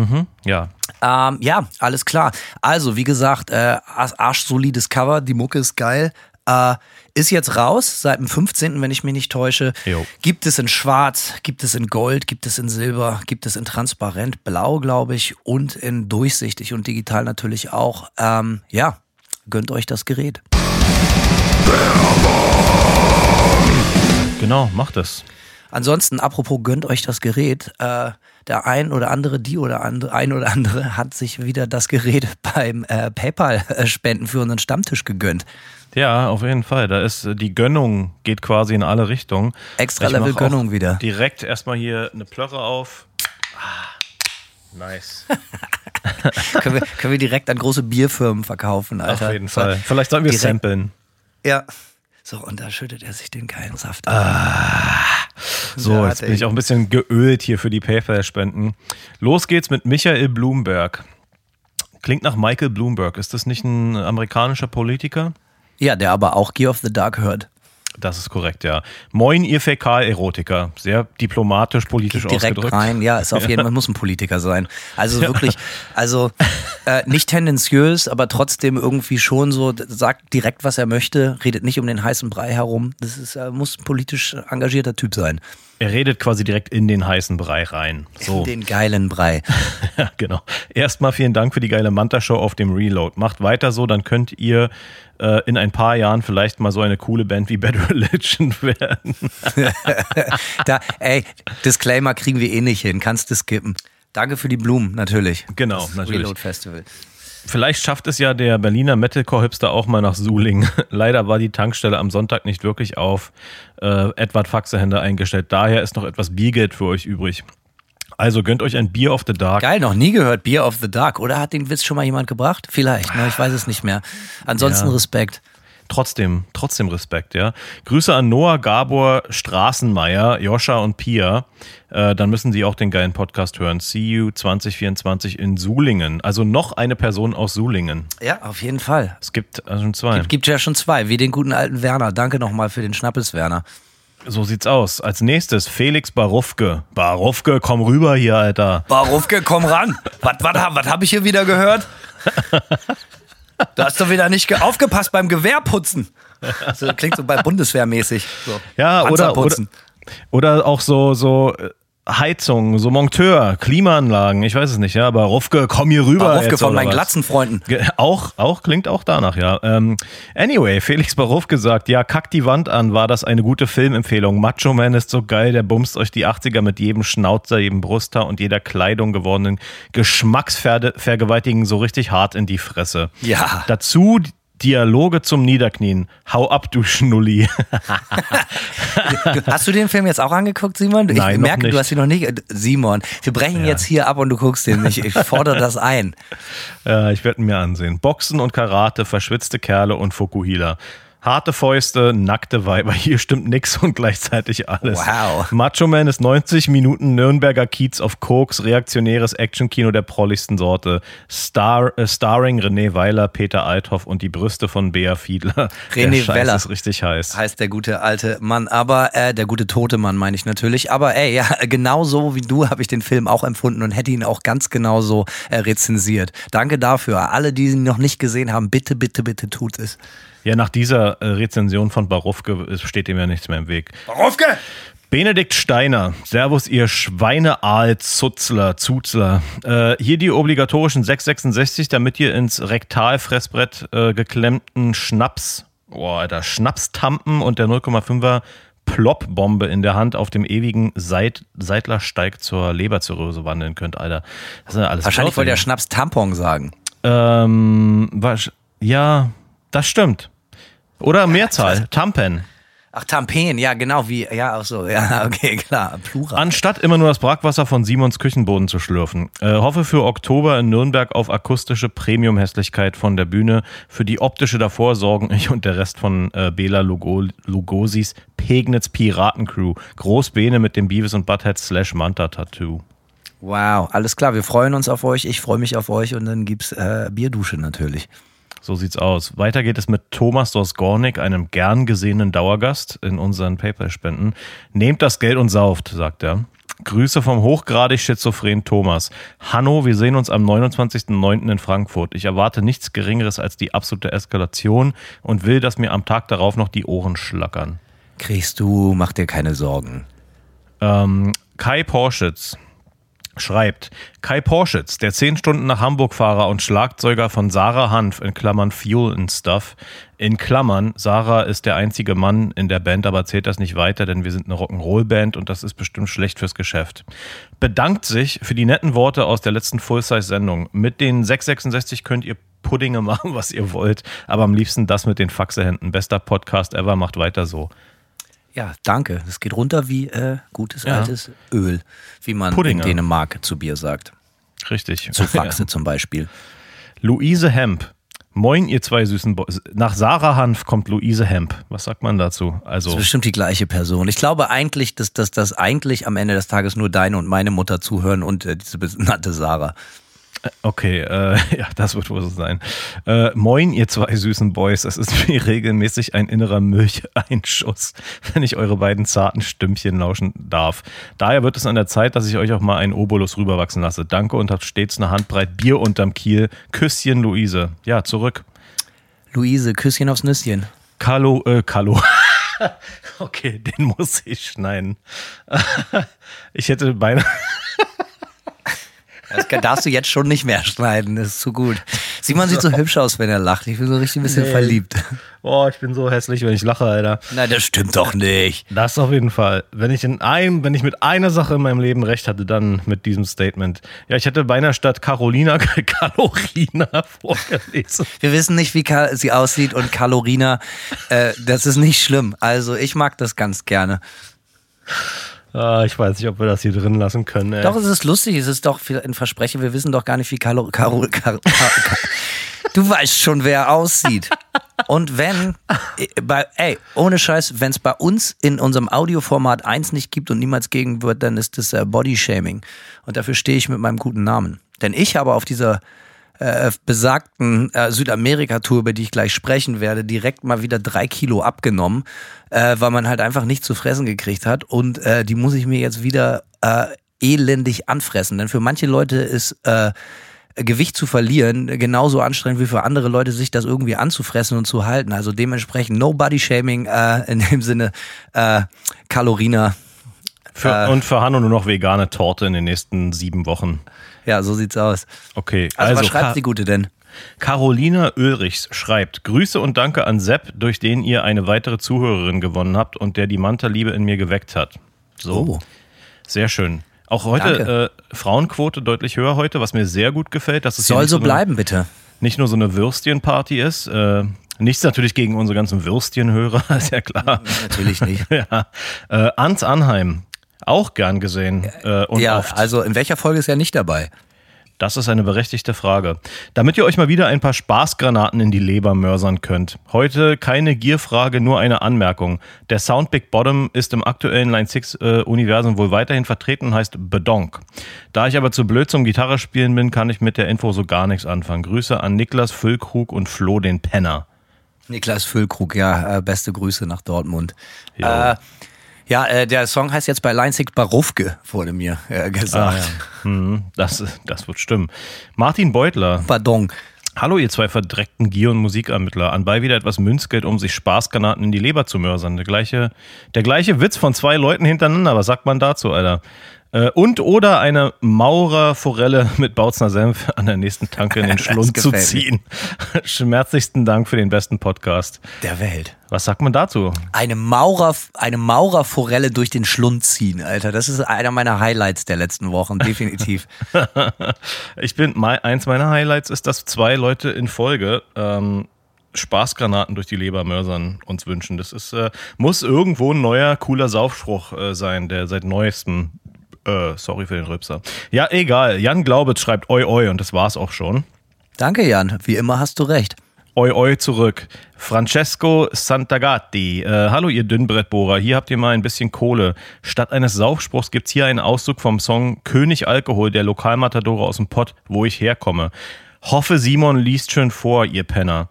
Mhm, ja. Ähm, ja, alles klar. Also, wie gesagt, äh, arschsolides Cover, die Mucke ist geil. Äh, ist jetzt raus, seit dem 15., wenn ich mich nicht täusche. Jo. Gibt es in Schwarz, gibt es in Gold, gibt es in Silber, gibt es in Transparent, Blau, glaube ich, und in Durchsichtig und digital natürlich auch. Ähm, ja, gönnt euch das Gerät. Genau, macht es. Ansonsten, apropos, gönnt euch das Gerät. Äh, der ein oder andere, die oder andere, ein oder andere hat sich wieder das Gerät *laughs* beim äh, PayPal-Spenden für unseren Stammtisch gegönnt. Ja, auf jeden Fall. Da ist äh, die Gönnung geht quasi in alle Richtungen. Extra Level Gönnung wieder. Direkt erstmal hier eine Plörre auf. Ah, nice. *laughs* *laughs* können, wir, können wir direkt an große Bierfirmen verkaufen, Alter. Auf jeden Fall. Vielleicht sollten wir samplen. Ja. So, und da schüttet er sich den geilen Saft. Ah. So, jetzt bin ich auch ein bisschen geölt hier für die PayPal-Spenden. Los geht's mit Michael Bloomberg. Klingt nach Michael Bloomberg. Ist das nicht ein amerikanischer Politiker? Ja, der aber auch Gear of the Dark hört. Das ist korrekt, ja. Moin, ihr Fäkal-Erotiker. Sehr diplomatisch, politisch Geht direkt ausgedrückt. rein, ja, ist auf jeden *laughs* Fall, muss ein Politiker sein. Also wirklich, also äh, nicht tendenziös, aber trotzdem irgendwie schon so, sagt direkt, was er möchte, redet nicht um den heißen Brei herum. Das ist, äh, muss ein politisch engagierter Typ sein. Er redet quasi direkt in den heißen Brei rein. So. In den geilen Brei. *laughs* Ja, genau. Erstmal vielen Dank für die geile Manta-Show auf dem Reload. Macht weiter so, dann könnt ihr äh, in ein paar Jahren vielleicht mal so eine coole Band wie Bad Religion *laughs* werden. *laughs* da, ey, Disclaimer kriegen wir eh nicht hin. Kannst du skippen. Danke für die Blumen, natürlich. Genau, das natürlich. Reload Festival. Vielleicht schafft es ja der Berliner Metalcore-Hipster auch mal nach Suling. *laughs* Leider war die Tankstelle am Sonntag nicht wirklich auf äh, Edward Faxehänder eingestellt. Daher ist noch etwas Biergeld für euch übrig. Also gönnt euch ein Beer of the Dark. Geil, noch nie gehört Beer of the Dark. Oder hat den Witz schon mal jemand gebracht? Vielleicht, ne? ich weiß es nicht mehr. Ansonsten Ja. Respekt. Trotzdem, trotzdem Respekt, ja. Grüße an Noah, Gabor, Straßenmeier, Joscha und Pia. Äh, dann müssen Sie auch den geilen Podcast hören. See you 2024 in Sulingen. Also noch eine Person aus Sulingen. Ja, auf jeden Fall. Es gibt äh, schon zwei. Gibt ja schon zwei, wie den guten alten Werner. Danke nochmal für den Schnappes, Werner. So sieht's aus. Als nächstes Felix Barufke. Barufke, komm rüber hier, Alter. Barufke, komm ran. Was, was, was habe ich hier wieder gehört? *laughs* Du hast doch wieder nicht ge- aufgepasst beim Gewehrputzen. Das klingt so bei Bundeswehrmäßig. So. Ja, oder, oder, oder auch so, so äh, Heizung, so Monteur, Klimaanlagen, ich weiß es nicht, ja, aber Rufke, komm hier rüber. Barufke jetzt, von meinen was? Glatzenfreunden. Auch, auch klingt auch danach, ja. Ähm, anyway, Felix Baruf gesagt, ja, kack die Wand an, war das eine gute Filmempfehlung. Macho Man ist so geil, der bumst euch die 80er mit jedem Schnauzer, jedem Brusthaar und jeder Kleidung gewordenen Geschmacksvergewaltigen so richtig hart in die Fresse. Ja. Dazu Dialoge zum Niederknien. Hau ab, du Schnulli. *laughs* Hast du den Film jetzt auch angeguckt, Simon? Ich Nein, merke, du hast ihn noch nicht. Äh, Simon, wir brechen jetzt hier ab und du guckst den nicht. Ich fordere das ein. *laughs* Ja, ich werde ihn mir ansehen. Boxen und Karate, verschwitzte Kerle und Fukuhila. Harte Fäuste, nackte Weiber, hier stimmt nix und gleichzeitig alles. Wow. Macho Man ist 90 Minuten Nürnberger Kiez auf Koks, reaktionäres Actionkino der prolligsten Sorte. Star, äh, starring René Weiler, Peter Althoff und die Brüste von Bea Fiedler. René Weller. ist richtig heiß. Heißt der gute alte Mann, aber äh, der gute tote Mann meine ich natürlich. Aber ey, ja, *laughs* genau so wie du habe ich den Film auch empfunden und hätte ihn auch ganz genauso äh, rezensiert. Danke dafür. Alle, die ihn noch nicht gesehen haben, bitte, bitte, bitte tut es. Ja, nach dieser äh, Rezension von Barufke ist- steht ihm ja nichts mehr im Weg. Barufke! Benedikt Steiner, Servus, ihr Schweineaal-Zutzler, Zuzler. Äh, hier die obligatorischen 666, damit ihr ins Rektalfressbrett äh, geklemmten Schnaps, boah, Alter, Schnapstampen und der 0,5er Plop-Bombe in der Hand auf dem ewigen Seit Seitlersteig zur Leberzirrhose wandeln könnt, Alter. Das sind ja alles Wahrscheinlich wollte der. Schnaps Tampon sagen. Ähm, wasch- ja, das stimmt. Oder Mehrzahl, Tampen. Ach, Tampen, ja, genau, wie, ja, auch so, ja, *laughs* okay, klar, Plural. Anstatt immer nur das Brackwasser von Simons Küchenboden zu schlürfen. Äh, hoffe für Oktober in Nürnberg auf akustische Premium-Hässlichkeit von der Bühne. Für die optische davor sorgen ich und der Rest von äh, Bela Lugo Lugosis Pegnitz Piratencrew. Großbene mit dem Beavis und Butthead slash Manta Tattoo. Wow, alles klar, wir freuen uns auf euch, ich freue mich auf euch und dann gibt's äh, Bierdusche natürlich. So sieht's aus. Weiter geht es mit Thomas Dorsgornik, einem gern gesehenen Dauergast in unseren PayPal-Spenden. Nehmt das Geld und sauft, sagt er. Grüße vom hochgradig schizophrenen Thomas. Hanno, wir sehen uns am 29.09. in Frankfurt. Ich erwarte nichts Geringeres als die absolute Eskalation und will, dass mir am Tag darauf noch die Ohren schlackern. Kriegst du, mach dir keine Sorgen. Ähm, Kai Porschitz schreibt, Kai Porschitz, der 10 Stunden nach Hamburg-Fahrer und Schlagzeuger von Sarah Hanf in Klammern Fuel and Stuff. In Klammern, Sarah ist der einzige Mann in der Band, aber zählt das nicht weiter, denn wir sind eine Rock'n'Roll-Band und das ist bestimmt schlecht fürs Geschäft. Bedankt sich für die netten Worte aus der letzten Full-Size-Sendung. Mit den 666 könnt ihr Puddinge *laughs* machen, was ihr wollt, aber am liebsten das mit den Faxehänden. Bester Podcast ever, macht weiter so. Ja, danke. Das geht runter wie äh, gutes Ja. altes Öl, wie man Puddinge. in Dänemark zu Bier sagt. Richtig. Zu Faxe zum Beispiel. *laughs* Luise Hemp. Moin, ihr zwei süßen Boys. Nach Sarah Hanf kommt Luise Hemp. Was sagt man dazu? Also Das ist bestimmt die gleiche Person. Ich glaube eigentlich, dass, dass eigentlich am Ende des Tages nur deine und meine Mutter zuhören und äh, diese benannte Sarah. Okay, äh, *laughs* ja, das wird wohl so sein. Äh, moin, ihr zwei süßen Boys. Es ist wie regelmäßig ein innerer Milcheinschuss, *laughs* wenn ich eure beiden zarten Stimmchen lauschen darf. Daher wird es an der Zeit, dass ich euch auch mal einen Obolus rüberwachsen lasse. Danke und habt stets eine Handbreit Bier unterm Kiel. Küsschen, Luise. Ja, zurück. Luise, Küsschen aufs Nüsschen. Carlo, äh, Carlo. *laughs* okay, den muss ich schneiden. ich hätte beinahe. Das kann- darfst du jetzt schon nicht mehr schneiden, das ist zu gut. Simon sieht so *laughs* hübsch aus, wenn er lacht. Ich bin so richtig ein bisschen Nee. verliebt. Oh, ich bin so hässlich, wenn ich lache, Alter. Nein, das stimmt doch nicht. Das auf jeden Fall. Wenn ich in einem, wenn ich mit einer Sache in meinem Leben recht hatte, dann mit diesem Statement. Ja, ich hätte beinahe statt Carolina *laughs* Kalorina vorgelesen. Wir wissen nicht, wie sie aussieht und Kalorina, äh, das ist nicht schlimm. Also ich mag das ganz gerne. Ah, ich weiß nicht, ob wir das hier drin lassen können. Ey. Doch, es ist lustig, es ist doch ein Versprechen. Wir wissen doch gar nicht, wie Kalo Karo Karo Ka- Du weißt schon, wer aussieht. Und wenn, äh, bei, ey, ohne Scheiß, wenn es bei uns in unserem Audioformat eins nicht gibt und niemals gegen wird, dann ist das äh, Bodyshaming. Und dafür stehe ich mit meinem guten Namen. Denn ich habe auf dieser äh, besagten äh, Südamerika-Tour, über die ich gleich sprechen werde, direkt mal wieder drei Kilo abgenommen, äh, weil man halt einfach nicht zu fressen gekriegt hat. Und äh, die muss ich mir jetzt wieder äh, elendig anfressen. Denn für manche Leute ist äh, Gewicht zu verlieren genauso anstrengend wie für andere Leute, sich das irgendwie anzufressen und zu halten. Also dementsprechend no body shaming äh, in dem Sinne äh, Kalorina. Für, äh, und für Hanno nur noch vegane Torte in den nächsten sieben Wochen. Ja, so sieht's aus. Okay, Also, also, was schreibt die Gute denn? Carolina Ulrichs schreibt: Grüße und danke an Sepp, durch den ihr eine weitere Zuhörerin gewonnen habt und der die Manta-Liebe in mir geweckt hat. So. Oh. Sehr schön. Auch heute äh, Frauenquote deutlich höher heute, was mir sehr gut gefällt. Dass es Soll nicht so eine- bleiben, bitte. nicht nur so eine Würstchenparty ist. Äh, nichts natürlich gegen unsere ganzen Würstchenhörer, *laughs* ist ja klar. Natürlich nicht. *laughs* ja. Äh, Ans Anheim, auch gern gesehen äh, und ja, oft. also in welcher Folge ist er nicht dabei? Das ist eine berechtigte Frage. Damit ihr euch mal wieder ein paar Spaßgranaten in die Leber mörsern könnt. Heute keine Gierfrage, nur eine Anmerkung. Der Sound Big Bottom ist im aktuellen Line 6 äh, Universum wohl weiterhin vertreten und heißt Bedonk. Da ich aber zu blöd zum Gitarre spielen bin, kann ich mit der Info so gar nichts anfangen. Grüße an Niklas Füllkrug und Flo den Penner. Niklas Füllkrug, ja, äh, beste Grüße nach Dortmund. Jo. Äh, ja, äh, der Song heißt jetzt bei 6 Barufke, wurde mir äh, gesagt. Hm, das, das wird stimmen. Martin Beutler. Pardon. Hallo, ihr zwei verdreckten Gier- und Musikermittler. Anbei wieder etwas Münzgeld, um sich Spaßgranaten in die Leber zu mörsern. Der gleiche, der gleiche Witz von zwei Leuten hintereinander. Was sagt man dazu, Alter? Äh, Und oder eine Maurerforelle *laughs* mit Bautzner Senf an der nächsten Tanke in den *laughs* Schlund zu ziehen. *laughs* Schmerzlichsten Dank für den besten Podcast. Der Welt. Was sagt man dazu? Eine Maurer, eine Maurerforelle durch den Schlund ziehen, Alter. Das ist einer meiner Highlights der letzten Wochen, definitiv. Ich bin, eins meiner Highlights ist, dass zwei Leute in Folge ähm, Spaßgranaten durch die Leber mörsern uns wünschen. Das ist, äh, muss irgendwo ein neuer, cooler Saufspruch äh, sein, der seit neuestem, äh, sorry für den Rübser. Ja, egal. Jan Glaubitz schreibt oi oi und das war's auch schon. Danke, Jan. Wie immer hast du recht. Oi oi zurück. Francesco Santagati. Äh, hallo ihr Dünnbrettbohrer, hier habt ihr mal ein bisschen Kohle. Statt eines Saufspruchs gibt's hier einen Auszug vom Song König Alkohol der Lokalmatadore aus dem Pott, wo ich herkomme. Hoffe Simon liest schön vor, ihr Penner.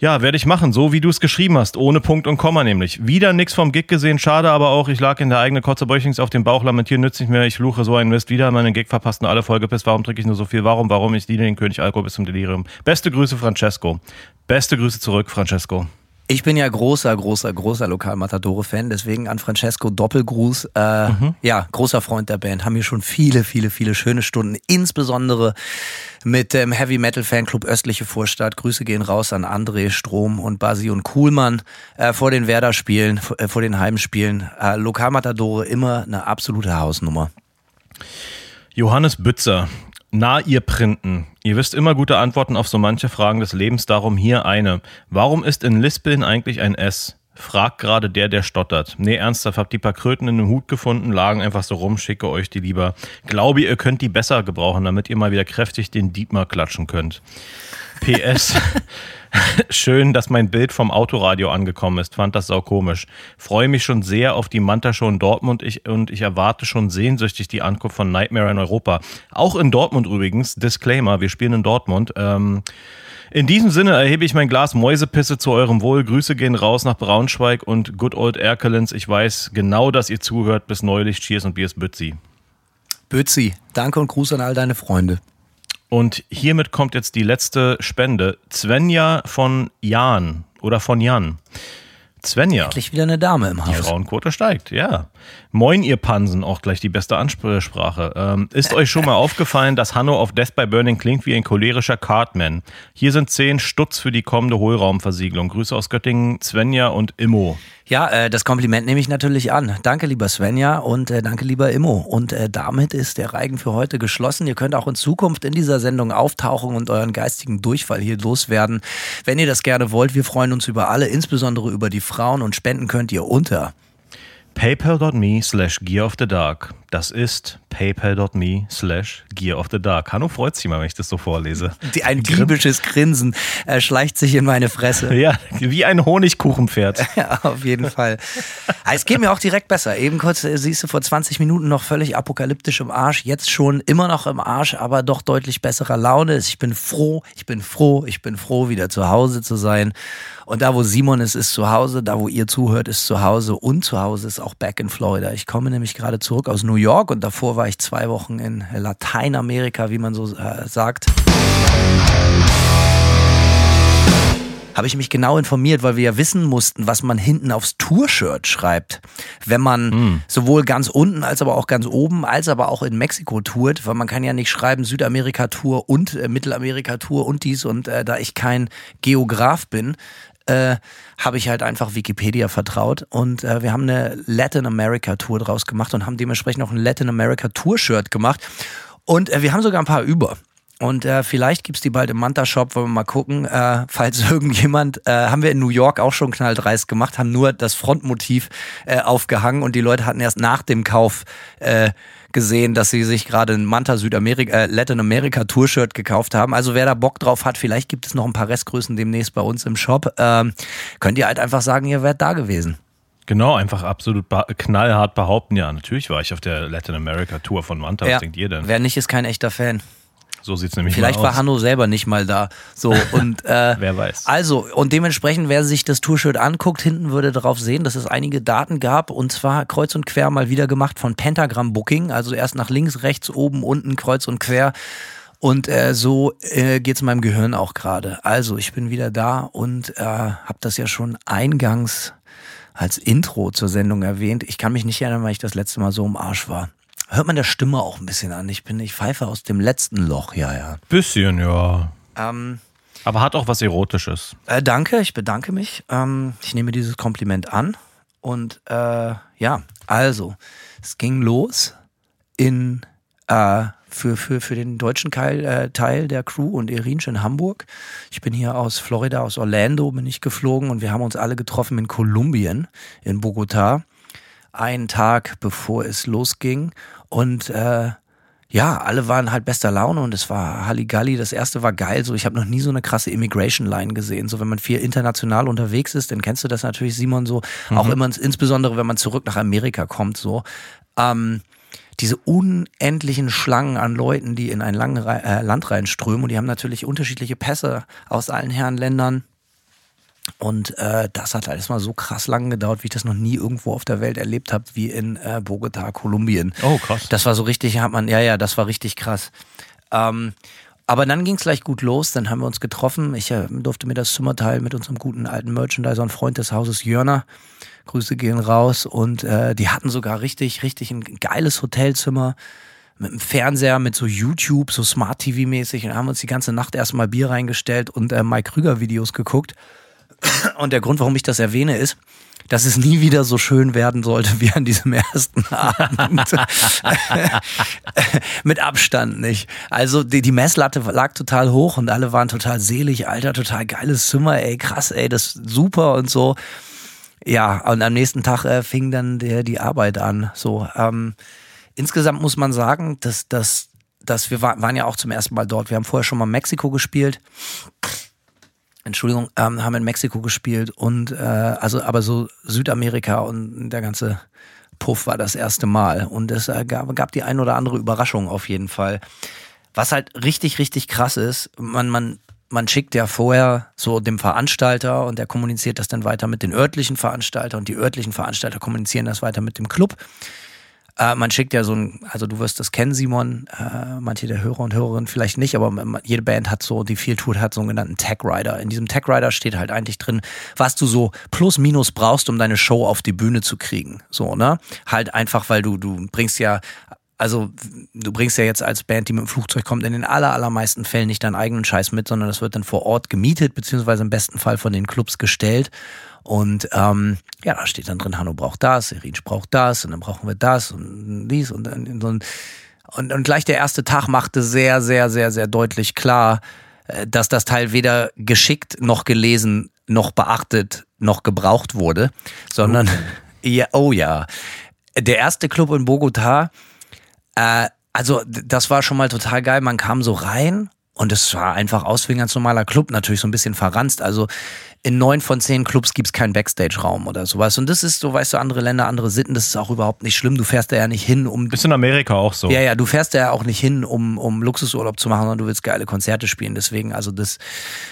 Ja, werde ich machen, so wie du es geschrieben hast, ohne Punkt und Komma nämlich. Wieder nix vom Gig gesehen, schade aber auch, ich lag in der eigenen Kotze Bäuchlings auf dem Bauch, lamentieren nützt nicht mehr, ich fluche so einen Mist, wieder meinen Gig verpasst und alle Folgepiss, warum trinke ich nur so viel, warum, warum, ich diene den König Alkohol bis zum Delirium. Beste Grüße, Francesco. Beste Grüße zurück, Francesco. Ich bin ja großer, großer, großer Lokal-Matadore-Fan, deswegen an Francesco Doppelgruß. Äh, Ja, großer Freund der Band. Haben hier schon viele, viele, viele schöne Stunden, insbesondere mit dem Heavy Metal Fanclub Östliche Vorstadt. Grüße gehen raus an André, Strom und Basi und Kuhlmann äh, vor den Werder-Spielen, vor, äh, vor den Heimspielen. Äh, Lokal-Matadore immer eine absolute Hausnummer. Johannes Bützer. Na, ihr Printen. Ihr wisst immer gute Antworten auf so manche Fragen des Lebens, darum hier eine. Warum ist in Lispeln eigentlich ein S? Fragt gerade der, der stottert. Nee, ernsthaft, habt die paar Kröten in einem Hut gefunden, lagen einfach so rum, schicke euch die lieber. Glaube, ihr könnt die besser gebrauchen, damit ihr mal wieder kräftig den Dietmar klatschen könnt. PS. *laughs* *laughs* Schön, dass mein Bild vom Autoradio angekommen ist. Fand das sau komisch. Freue mich schon sehr auf die Manta-Show in Dortmund ich, und ich erwarte schon sehnsüchtig die Ankunft von Nightmare in Europa. Auch in Dortmund übrigens. Disclaimer, wir spielen in Dortmund. Ähm, in diesem Sinne erhebe ich mein Glas Mäusepisse zu eurem Wohl. Grüße gehen raus nach Braunschweig und Good Old Erkelenz. Ich weiß genau, dass ihr zuhört. Bis neulich. Cheers und Biers Bützi. Bützi, danke und Gruß an all deine Freunde. Und hiermit kommt jetzt die letzte Spende. Svenja von Jan oder von Jan. Svenja. Endlich wieder eine Dame im Die Haus. Frauenquote steigt, ja. Moin, ihr Pansen, auch gleich die beste Ansprache. Ähm, ist euch schon mal *laughs* aufgefallen, dass Hanno auf Death by Burning klingt wie ein cholerischer Cartman? Hier sind 10 Stutz für die kommende Hohlraumversiegelung. Grüße aus Göttingen, Svenja und Immo. Ja, äh, das Kompliment nehme ich natürlich an. Danke, lieber Svenja und äh, danke, lieber Immo. Und äh, damit ist der Reigen für heute geschlossen. Ihr könnt auch in Zukunft in dieser Sendung auftauchen und euren geistigen Durchfall hier loswerden. Wenn ihr das gerne wollt, wir freuen uns über alle, insbesondere über die Frauen und spenden könnt ihr unter. paypal.me slash gear of the dark. Das ist paypal.me slash gear of the dark. Hanno freut sich mal, wenn ich das so vorlese. Ein diebisches Grinsen äh, schleicht sich in meine Fresse. *laughs* Ja, wie ein Honigkuchenpferd. *laughs* Ja, auf jeden Fall. Ah, Es geht mir auch direkt besser. Eben kurz, äh, siehst du, vor 20 Minuten noch völlig apokalyptisch im Arsch. Jetzt schon immer noch im Arsch, aber doch deutlich besserer Laune. Ich bin froh, ich bin froh, ich bin froh, wieder zu Hause zu sein. Und da, wo Simon ist, ist zu Hause. Da, wo ihr zuhört, ist zu Hause. Und zu Hause ist auch back in Florida. Ich komme nämlich gerade zurück aus New York und davor war ich zwei Wochen in Lateinamerika, wie man so äh, sagt. habe ich mich genau informiert, weil wir ja wissen mussten, was man hinten aufs Tour-Shirt schreibt. Wenn man sowohl ganz unten als aber auch ganz oben, als aber auch in Mexiko tourt, weil man kann ja nicht schreiben Südamerika-Tour und äh, Mittelamerika-Tour und dies und äh, da ich kein Geograf bin, äh, habe ich halt einfach Wikipedia vertraut und äh, wir haben eine Latin America Tour draus gemacht und haben dementsprechend auch ein Latin America Tour Shirt gemacht und äh, wir haben sogar ein paar über. Und äh, vielleicht gibt's die bald im Manta-Shop, wollen wir mal gucken. Äh, falls *laughs* irgendjemand, äh, haben wir in New York auch schon knalldreist gemacht, haben nur das Frontmotiv äh, aufgehangen und die Leute hatten erst nach dem Kauf äh, gesehen, dass sie sich gerade ein Manta Südamerika, äh, Latin America Tour-Shirt gekauft haben. Also wer da Bock drauf hat, vielleicht gibt es noch ein paar Restgrößen demnächst bei uns im Shop. Ähm, könnt ihr halt einfach sagen, ihr wärt da gewesen. Genau, einfach absolut knallhart behaupten. Ja, natürlich war ich auf der Latin America Tour von Manta. Was denkt ihr denn? Wer nicht, ist kein echter Fan. So sieht's nämlich Vielleicht war. Hanno selber nicht mal da. So und *laughs* äh, Wer weiß. Also und dementsprechend, wer sich das Tour-Shirt anguckt, hinten würde darauf sehen, dass es einige Daten gab und zwar kreuz und quer mal wieder gemacht von Pentagram Booking. Also erst nach links, rechts, oben, unten, kreuz und quer. Und äh, so äh, geht's meinem Gehirn auch gerade. Also ich bin wieder da und äh, habe das ja schon eingangs als Intro zur Sendung erwähnt. Ich kann mich nicht erinnern, weil ich das letzte Mal so im Arsch war. Hört man der Stimme auch ein bisschen an. Ich bin, ich pfeife aus dem letzten Loch, ja, ja. Bisschen, ja. Ähm, Aber hat auch was Erotisches. äh, danke, ich bedanke mich. Ähm, ich nehme dieses Kompliment an. Und äh, ja, also, es ging los in äh, für, für, für den deutschen Teil, äh, Teil der Crew und Irinsch in Hamburg. Ich bin hier aus Florida, aus Orlando bin ich geflogen und wir haben uns alle getroffen in Kolumbien, in Bogotá, einen Tag bevor es losging. Und äh, ja, alle waren halt bester Laune und es war Halligalli. Das erste war geil. So, ich habe noch nie so eine krasse Immigration Line gesehen. So, wenn man viel international unterwegs ist, dann kennst du das natürlich, Simon, so. Auch immer, insbesondere wenn man zurück nach Amerika kommt, so. Ähm, diese unendlichen Schlangen an Leuten, die in ein lang, äh, Land reinströmen und die haben natürlich unterschiedliche Pässe aus allen Herrenländern. Und äh, das hat alles mal so krass lang gedauert, wie ich das noch nie irgendwo auf der Welt erlebt habe, wie in äh, Bogota, Kolumbien. Oh, krass. Das war so richtig, hat man, ja, ja, das war richtig krass. Ähm, aber dann ging es gleich gut los, dann haben wir uns getroffen. Ich äh, durfte mir das Zimmer teilen mit unserem guten alten Merchandiser und Freund des Hauses Jörner. Grüße gehen raus. Und äh, die hatten sogar richtig, richtig ein geiles Hotelzimmer mit einem Fernseher, mit so YouTube, so Smart TV-mäßig und haben uns die ganze Nacht erstmal Bier reingestellt und äh, Mike Krüger-Videos geguckt. *clears throat* Und der Grund, warum ich das erwähne, ist, dass es nie wieder so schön werden sollte wie an diesem ersten *laughs* Abend. *laughs* Mit Abstand nicht. Also die, die Messlatte lag total hoch und alle waren total selig, Alter, total geiles Zimmer, ey, krass, ey, das ist super und so. Ja, und am nächsten Tag äh, fing dann der, die Arbeit an. So, ähm, insgesamt muss man sagen, dass, dass dass wir war, waren ja auch zum ersten Mal dort. Wir haben vorher schon mal Mexiko gespielt. Entschuldigung, ähm, haben in Mexiko gespielt und äh, also aber so Südamerika und der ganze Puff war das erste Mal und es äh, gab, gab die ein oder andere Überraschung auf jeden Fall. Was halt richtig, richtig krass ist, man, man, man schickt ja vorher so dem Veranstalter und der kommuniziert das dann weiter mit den örtlichen Veranstaltern und die örtlichen Veranstalter kommunizieren das weiter mit dem Club. Äh, man schickt ja so ein, also du wirst das kennen, Simon, äh, manche der Hörer und Hörerinnen vielleicht nicht, aber jede Band hat so, die viel tut, hat so einen genannten Tag Rider. In diesem Tag Rider steht halt eigentlich drin, was du so plus minus brauchst, um deine Show auf die Bühne zu kriegen. So, ne? Halt einfach, weil du, du bringst ja also du bringst ja jetzt als Band, die mit dem Flugzeug kommt, in den aller, allermeisten Fällen nicht deinen eigenen Scheiß mit, sondern das wird dann vor Ort gemietet, beziehungsweise im besten Fall von den Clubs gestellt. Und ähm, ja, da steht dann drin, Hanno braucht das, Erinsch braucht das und dann brauchen wir das und dies und dann so ein und, und gleich der erste Tag machte sehr, sehr, sehr, sehr deutlich klar, äh, dass das Teil weder geschickt noch gelesen noch beachtet noch gebraucht wurde, sondern oh. *laughs* ja, oh ja. Der erste Club in Bogota, äh, also das war schon mal total geil. Man kam so rein und es war einfach aus wie ein ganz normaler Club, natürlich so ein bisschen verranzt. Also in neun von zehn Clubs gibt's keinen Backstage-Raum oder sowas. Und das ist, so weißt du, andere Länder, andere Sitten, das ist auch überhaupt nicht schlimm. Du fährst da ja nicht hin, um. Ist in Amerika auch so. Ja, ja, du fährst da ja auch nicht hin, um, um Luxusurlaub zu machen, sondern du willst geile Konzerte spielen. Deswegen, also das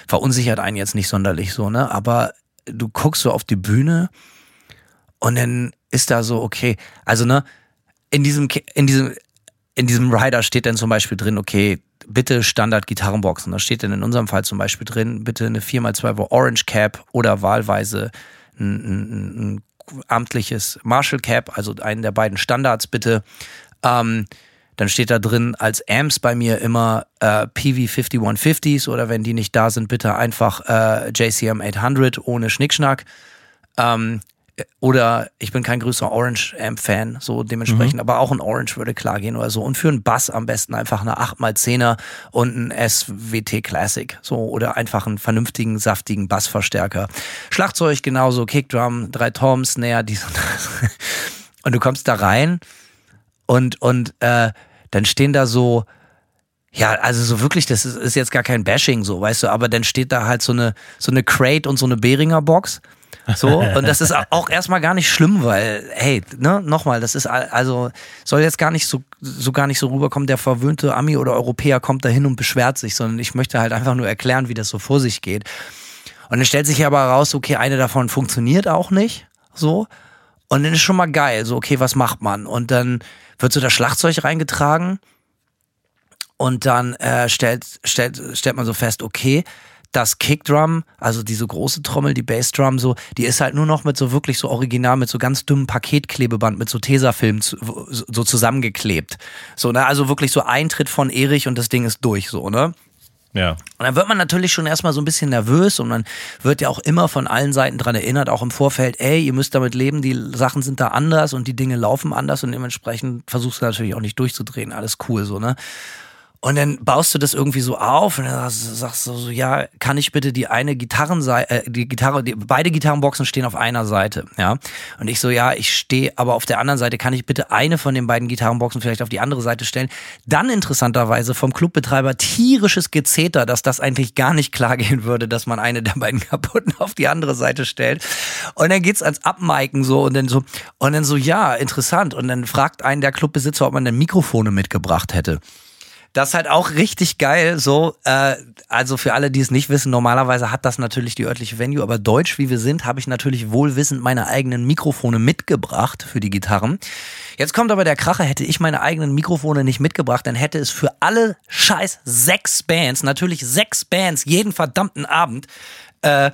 verunsichert einen jetzt nicht sonderlich so, ne? Aber du guckst so auf die Bühne und dann ist da so, okay, also ne, in diesem, in diesem, in diesem Rider steht dann zum Beispiel drin, okay, bitte Standard-Gitarrenboxen. Da steht dann in unserem Fall zum Beispiel drin, bitte eine 4x2 Orange Cap oder wahlweise ein, ein, ein amtliches Marshall Cap, also einen der beiden Standards bitte. Ähm, dann steht da drin als Amps bei mir immer äh, PV 5150s oder wenn die nicht da sind, bitte einfach äh, JCM 800 ohne Schnickschnack. Ähm, oder ich bin kein größerer Orange-Amp-Fan, so dementsprechend, mhm. aber auch ein Orange würde klar gehen oder so. Und für einen Bass am besten einfach eine 8x10er und ein SWT Classic, so, oder einfach einen vernünftigen, saftigen Bassverstärker. Schlagzeug genauso, Kickdrum, drei Toms, Snare, dies und das. *laughs* Und du kommst da rein und, und äh, dann stehen da so, ja, also so wirklich, das ist, ist jetzt gar kein Bashing, so, weißt du, aber dann steht da halt so eine, so eine Crate und so eine Behringer Box so, und das ist auch erstmal gar nicht schlimm, weil, hey, ne, nochmal, das ist also, soll jetzt gar nicht so, so gar nicht so rüberkommen, der verwöhnte Ami oder Europäer kommt da hin und beschwert sich, sondern ich möchte halt einfach nur erklären, wie das so vor sich geht. Und dann stellt sich aber raus, okay, eine davon funktioniert auch nicht, so. Und dann ist schon mal geil, so, okay, was macht man? Und dann wird so das Schlagzeug reingetragen und dann äh, stellt, stellt, stellt man so fest, okay, das Kickdrum, also diese große Trommel, die Bassdrum, so, die ist halt nur noch mit so wirklich so original, mit so ganz dünnem Paketklebeband, mit so Tesafilm so zusammengeklebt. So, ne, also wirklich so Eintritt von Erich und das Ding ist durch, so, ne? Ja. Und dann wird man natürlich schon erstmal so ein bisschen nervös und man wird ja auch immer von allen Seiten dran erinnert, auch im Vorfeld, ey, ihr müsst damit leben, die Sachen sind da anders und die Dinge laufen anders und dementsprechend versuchst du natürlich auch nicht durchzudrehen, alles cool so, ne? Und dann baust du das irgendwie so auf und dann sagst du so, ja, kann ich bitte die eine Gitarrenseite, äh, die Gitarre, die, beide Gitarrenboxen stehen auf einer Seite, ja. Und ich so, ja, ich stehe aber auf der anderen Seite, kann ich bitte eine von den beiden Gitarrenboxen vielleicht auf die andere Seite stellen? Dann interessanterweise vom Clubbetreiber tierisches Gezeter, dass das eigentlich gar nicht klar gehen würde, dass man eine der beiden kaputten auf die andere Seite stellt. Und dann geht's ans Abmiken so und dann so, und dann so, ja, interessant. Und dann fragt einen der Clubbesitzer, ob man denn Mikrofone mitgebracht hätte. Das ist halt auch richtig geil. So, äh, also für alle, die es nicht wissen, normalerweise hat das natürlich die örtliche Venue, aber deutsch wie wir sind, habe ich natürlich wohlwissend meine eigenen Mikrofone mitgebracht für die Gitarren. Jetzt kommt aber der Kracher, hätte ich meine eigenen Mikrofone nicht mitgebracht, dann hätte es für alle scheiß sechs Bands, natürlich sechs Bands, jeden verdammten Abend, äh,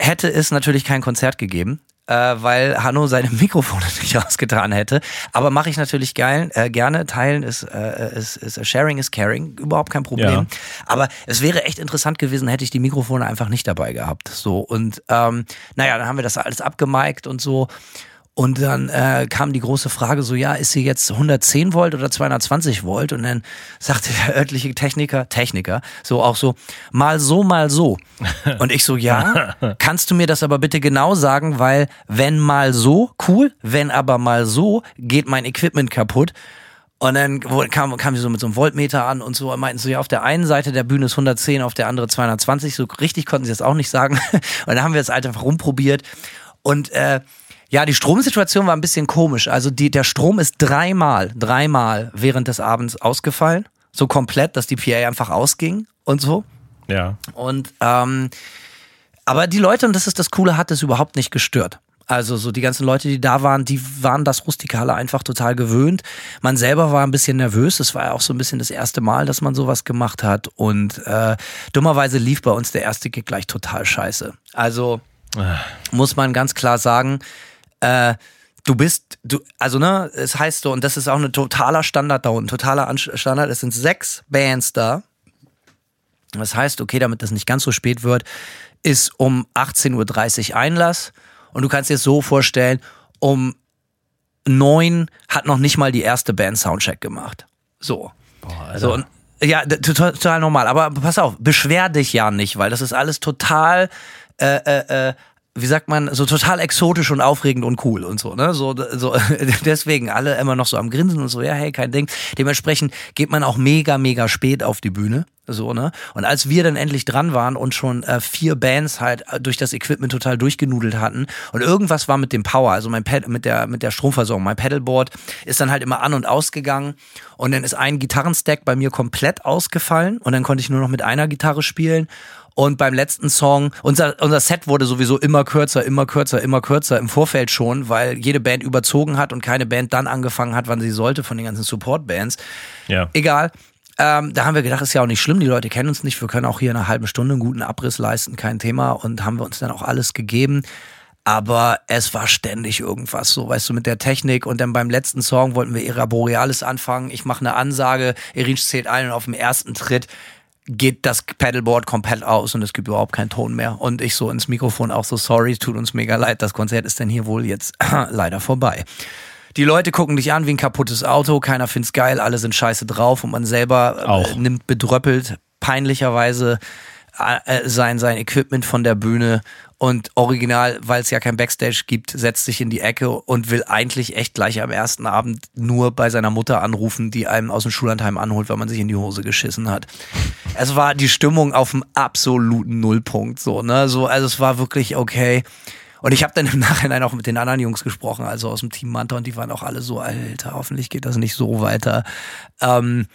hätte es natürlich kein Konzert gegeben äh, weil Hanno seine *laughs* Mikrofone nicht rausgetan hätte. Aber mache ich natürlich geil, äh, gerne. Teilen ist, äh, ist, ist Sharing is Caring, überhaupt kein Problem. Ja. Aber es wäre echt interessant gewesen, hätte ich die Mikrofone einfach nicht dabei gehabt. So und ähm, naja, dann haben wir das alles abgemiked und so. Und dann äh, kam die große Frage so, ja, ist sie jetzt 110 Volt oder 220 Volt? Und dann sagte der örtliche Techniker, Techniker, so auch so, mal so, mal so. *laughs* Und ich so, ja, kannst du mir das aber bitte genau sagen, weil wenn mal so, cool, wenn aber mal so, geht mein Equipment kaputt. Und dann kam, kam sie so mit so einem Voltmeter an und so und meinten so, ja, auf der einen Seite der Bühne ist 110, auf der anderen 220. So richtig konnten sie das auch nicht sagen. *laughs* Und dann haben wir das halt einfach rumprobiert. Und äh, ja, die Stromsituation war ein bisschen komisch. Also die, der Strom ist dreimal, dreimal während des Abends ausgefallen. So komplett, dass die PA einfach ausging und so. Ja. Und ähm, aber die Leute, und das ist das Coole, hat es überhaupt nicht gestört. Also so die ganzen Leute, die da waren, die waren das Rustikale einfach total gewöhnt. Man selber war ein bisschen nervös. Es war ja auch so ein bisschen das erste Mal, dass man sowas gemacht hat. Und äh, dummerweise lief bei uns der erste Gig gleich total scheiße. Also muss man ganz klar sagen, äh, du bist, du, also ne, es heißt so, und das ist auch ein totaler Standard da unten, totaler Standard, es sind sechs Bands Das heißt, okay, damit das nicht ganz so spät wird, ist um 18.30 Uhr Einlass. Und du kannst dir das so vorstellen, um neun hat noch nicht mal die erste Band Soundcheck gemacht. So. Boah, Alter. so und, ja, total, total normal. Aber pass auf, beschwer dich ja nicht, weil das ist alles total, äh, äh, äh, wie sagt man, so total exotisch und aufregend und cool und so, ne? So, so *laughs* deswegen alle immer noch so am Grinsen und so, ja, hey, kein Ding. Dementsprechend geht man auch mega, mega spät auf die Bühne. So, ne? Und als wir dann endlich dran waren und schon äh, vier Bands halt äh, durch das Equipment total durchgenudelt hatten und irgendwas war mit dem Power, also mein Pad mit der mit der Stromversorgung, mein Pedalboard ist dann halt immer an und ausgegangen und dann ist ein Gitarrenstack bei mir komplett ausgefallen und dann konnte ich nur noch mit einer Gitarre spielen und beim letzten Song, unser, unser Set wurde sowieso immer kürzer, immer kürzer, immer kürzer im Vorfeld schon, weil jede Band überzogen hat und keine Band dann angefangen hat, wann sie sollte von den ganzen Support-Bands. Ja. Egal. Ähm, da haben wir gedacht, ist ja auch nicht schlimm, die Leute kennen uns nicht, wir können auch hier eine halbe Stunde einen guten Abriss leisten, kein Thema und haben wir uns dann auch alles gegeben. Aber es war ständig irgendwas, so weißt du, mit der Technik. Und dann beim letzten Song wollten wir Era Borealis anfangen. Ich mache eine Ansage, Irinsch zählt ein und auf dem ersten Tritt geht das Pedalboard komplett aus und es gibt überhaupt keinen Ton mehr. Und ich so ins Mikrofon auch so, sorry, tut uns mega leid, das Konzert ist denn hier wohl jetzt *clears throat* leider vorbei. Die Leute gucken dich an wie ein kaputtes Auto, keiner find's geil, alle sind scheiße drauf und man selber Auch. Äh, nimmt bedröppelt, peinlicherweise äh, sein, sein Equipment von der Bühne und original, weil es ja kein Backstage gibt, setzt sich in die Ecke und will eigentlich echt gleich am ersten Abend nur bei seiner Mutter anrufen, die einem aus dem Schullandheim anholt, weil man sich in die Hose geschissen hat. Es war die Stimmung auf dem absoluten Nullpunkt, so, ne? So, also es war wirklich okay. Und ich habe dann im Nachhinein auch mit den anderen Jungs gesprochen, also aus dem Team Manta, und die waren auch alle so, Alter, hoffentlich geht das nicht so weiter. Ähm,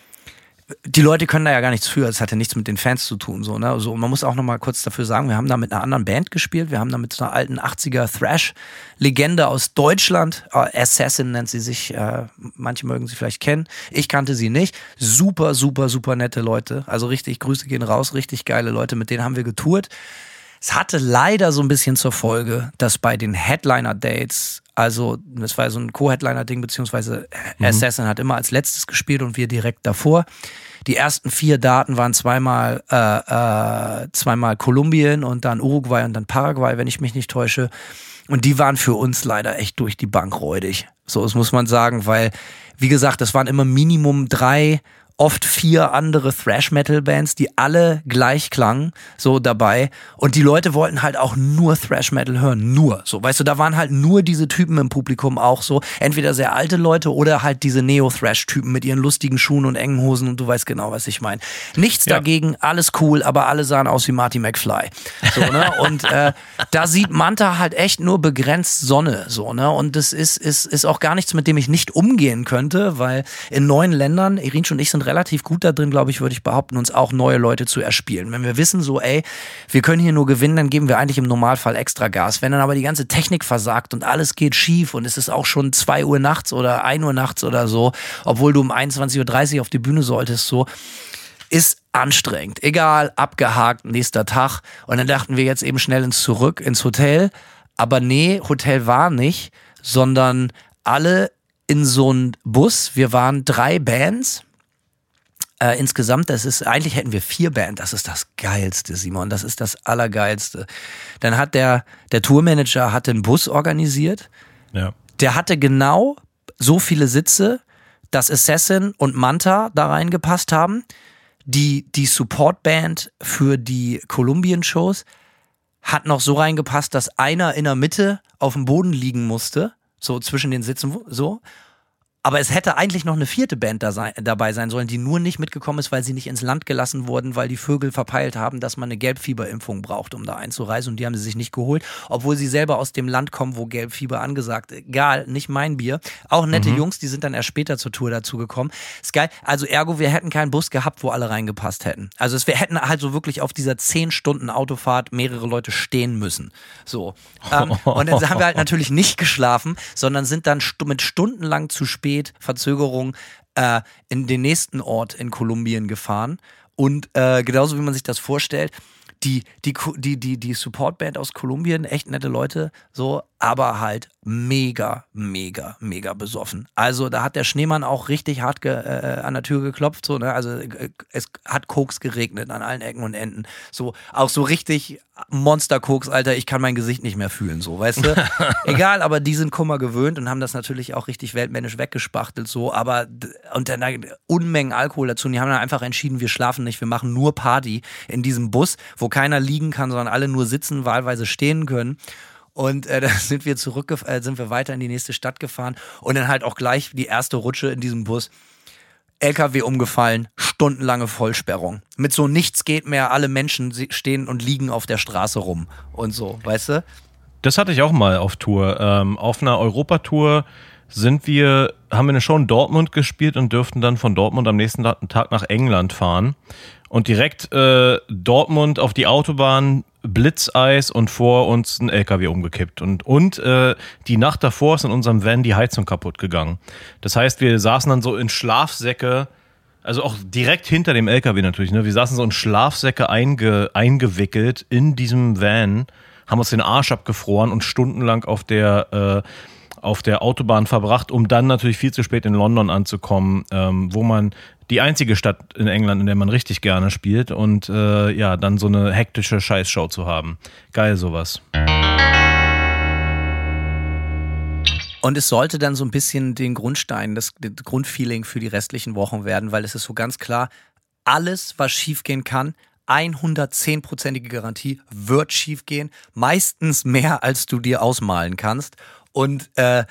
die Leute können da ja gar nichts für. Es hatte nichts mit den Fans zu tun. So, ne? also, man muss auch noch mal kurz dafür sagen, wir haben da mit einer anderen Band gespielt. Wir haben da mit einer alten 80er Thrash-Legende aus Deutschland. Äh, Assassin nennt sie sich. Äh, manche mögen sie vielleicht kennen. Ich kannte sie nicht. Super, super, super nette Leute. Also richtig, Grüße gehen raus. Richtig geile Leute. Mit denen haben wir getourt. Es hatte leider so ein bisschen zur Folge, dass bei den Headliner-Dates, also das war so ein Co-Headliner-Ding, beziehungsweise Assassin hat immer als letztes gespielt und wir direkt davor. Die ersten vier Daten waren zweimal, äh, äh, zweimal Kolumbien und dann Uruguay und dann Paraguay, wenn ich mich nicht täusche. Und die waren für uns leider echt durch die Bank räudig. So, das muss man sagen, weil, wie gesagt, das waren immer Minimum drei oft vier andere Thrash-Metal-Bands, die alle gleich klangen, so dabei. Und die Leute wollten halt auch nur Thrash-Metal hören, nur. So, weißt du, da waren halt nur diese Typen im Publikum auch so. Entweder sehr alte Leute oder halt diese Neo-Thrash-Typen mit ihren lustigen Schuhen und engen Hosen und du weißt genau, was ich meine. Nichts Ja. dagegen, alles cool, aber alle sahen aus wie Marty McFly. So, ne? Und äh, da sieht Manta halt echt nur begrenzt Sonne, so, ne? Und das ist, ist, ist auch gar nichts, mit dem ich nicht umgehen könnte, weil in neuen Ländern, Irinsch und ich sind relativ gut da drin, glaube ich, würde ich behaupten, uns auch neue Leute zu erspielen. Wenn wir wissen, so, ey, wir können hier nur gewinnen, dann geben wir eigentlich im Normalfall extra Gas. Wenn dann aber die ganze Technik versagt und alles geht schief und es ist auch schon 2 Uhr nachts oder 1 Uhr nachts oder so, obwohl du um 21.30 Uhr auf die Bühne solltest, so, ist anstrengend. Egal, abgehakt, nächster Tag. Und dann dachten wir jetzt eben schnell ins Zurück, ins Hotel. Aber nee, Hotel war nicht, sondern alle in so einem Bus. Wir waren drei Bands. Äh, insgesamt, das ist, eigentlich hätten wir vier Bands. Das ist das Geilste, Simon. Das ist das Allergeilste. Dann hat der, der Tourmanager hatte einen Bus organisiert Ja. der hatte genau so viele Sitze, dass Assassin und Manta da reingepasst haben. Die, die Supportband für die Kolumbien-Shows hat noch so reingepasst, dass einer in der Mitte auf dem Boden liegen musste, so zwischen den Sitzen, so. Aber es hätte eigentlich noch eine vierte Band da sein, dabei sein sollen, die nur nicht mitgekommen ist, weil sie nicht ins Land gelassen wurden, weil die Vögel verpeilt haben, dass man eine Gelbfieberimpfung braucht, um da einzureisen. Und die haben sie sich nicht geholt, obwohl sie selber aus dem Land kommen, wo Gelbfieber angesagt. Egal, nicht mein Bier. Auch nette mhm. Jungs, die sind dann erst später zur Tour dazu gekommen. Ist geil. Also ergo, wir hätten keinen Bus gehabt, wo alle reingepasst hätten. Also es, wir hätten halt so wirklich auf dieser zehn Stunden Autofahrt mehrere Leute stehen müssen. So. Ähm, und dann haben wir halt *laughs* natürlich nicht geschlafen, sondern sind dann st mit stundenlang zu spät spät, Verzögerung, äh, in den nächsten Ort in Kolumbien gefahren. Und äh, genauso wie man sich das vorstellt, die, die, die, die, die Supportband aus Kolumbien, echt nette Leute, so, aber halt mega, mega, mega besoffen. Also da hat der Schneemann auch richtig hart äh, äh, an der Tür geklopft, so, ne? Also äh, es hat Koks geregnet an allen Ecken und Enden. So, auch so richtig Monster-Koks, Alter, ich kann mein Gesicht nicht mehr fühlen, so, weißt du? *laughs* Egal, aber die sind Kummer gewöhnt und haben das natürlich auch richtig weltmännisch weggespachtelt, so, aber und dann Unmengen Alkohol dazu. Und die haben dann einfach entschieden, wir schlafen nicht, wir machen nur Party in diesem Bus, wo keiner liegen kann, sondern alle nur sitzen, wahlweise stehen können. Und äh, *laughs* dann sind wir zurück, äh, sind wir weiter in die nächste Stadt gefahren und dann halt auch gleich die erste Rutsche in diesem Bus. LKW umgefallen, stundenlange Vollsperrung. Mit so nichts geht mehr, alle Menschen stehen und liegen auf der Straße rum und so, weißt du? Das hatte ich auch mal auf Tour. Ähm, auf einer Europatour sind wir, haben wir eine Show in Dortmund gespielt und dürften dann von Dortmund am nächsten Tag nach England fahren. Und direkt äh, Dortmund auf die Autobahn Blitzeis und vor uns ein LKW umgekippt. Und, und äh, die Nacht davor ist in unserem Van die Heizung kaputt gegangen. Das heißt, wir saßen dann so in Schlafsäcke, also auch direkt hinter dem LKW natürlich, ne? Wir saßen so in Schlafsäcke einge, eingewickelt in diesem Van, haben uns den Arsch abgefroren und stundenlang auf der äh, auf der Autobahn verbracht, um dann natürlich viel zu spät in London anzukommen, ähm, wo man die einzige Stadt in England, in der man richtig gerne spielt und äh, ja, dann so eine hektische Scheißshow zu haben. Geil sowas. Und es sollte dann so ein bisschen den Grundstein, das, das Grundfeeling für die restlichen Wochen werden, weil es ist so ganz klar, alles, was schiefgehen kann, 110-prozentige Garantie wird schiefgehen. Meistens mehr, als du dir ausmalen kannst. Und äh,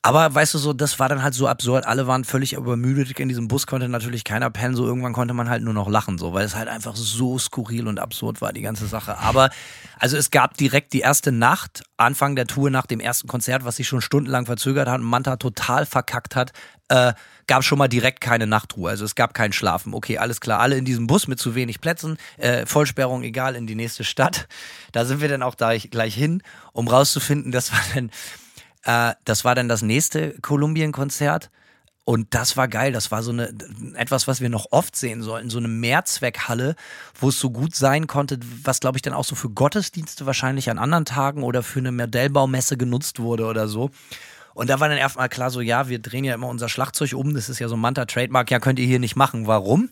aber weißt du so, das war dann halt so absurd. Alle waren völlig übermüdet. In diesem Bus konnte natürlich keiner pennen. So irgendwann konnte man halt nur noch lachen, so, weil es halt einfach so skurril und absurd war, die ganze Sache. Aber also es gab direkt die erste Nacht, Anfang der Tour nach dem ersten Konzert, was sich schon stundenlang verzögert hat und Manta total verkackt hat, äh, gab schon mal direkt keine Nachtruhe. Also es gab kein Schlafen. Okay, alles klar. Alle in diesem Bus mit zu wenig Plätzen, äh, Vollsperrung, egal, in die nächste Stadt. Da sind wir dann auch da gleich hin, um rauszufinden, das war dann äh, das war dann das nächste Kolumbien-Konzert. Und das war geil. Das war so eine etwas, was wir noch oft sehen sollten. So eine Mehrzweckhalle, wo es so gut sein konnte, was glaube ich dann auch so für Gottesdienste wahrscheinlich an anderen Tagen oder für eine Modellbaumesse genutzt wurde oder so. Und da war dann erstmal klar so, ja, wir drehen ja immer unser Schlagzeug um. Das ist ja so ein Manta Trademark. Ja, könnt ihr hier nicht machen. Warum?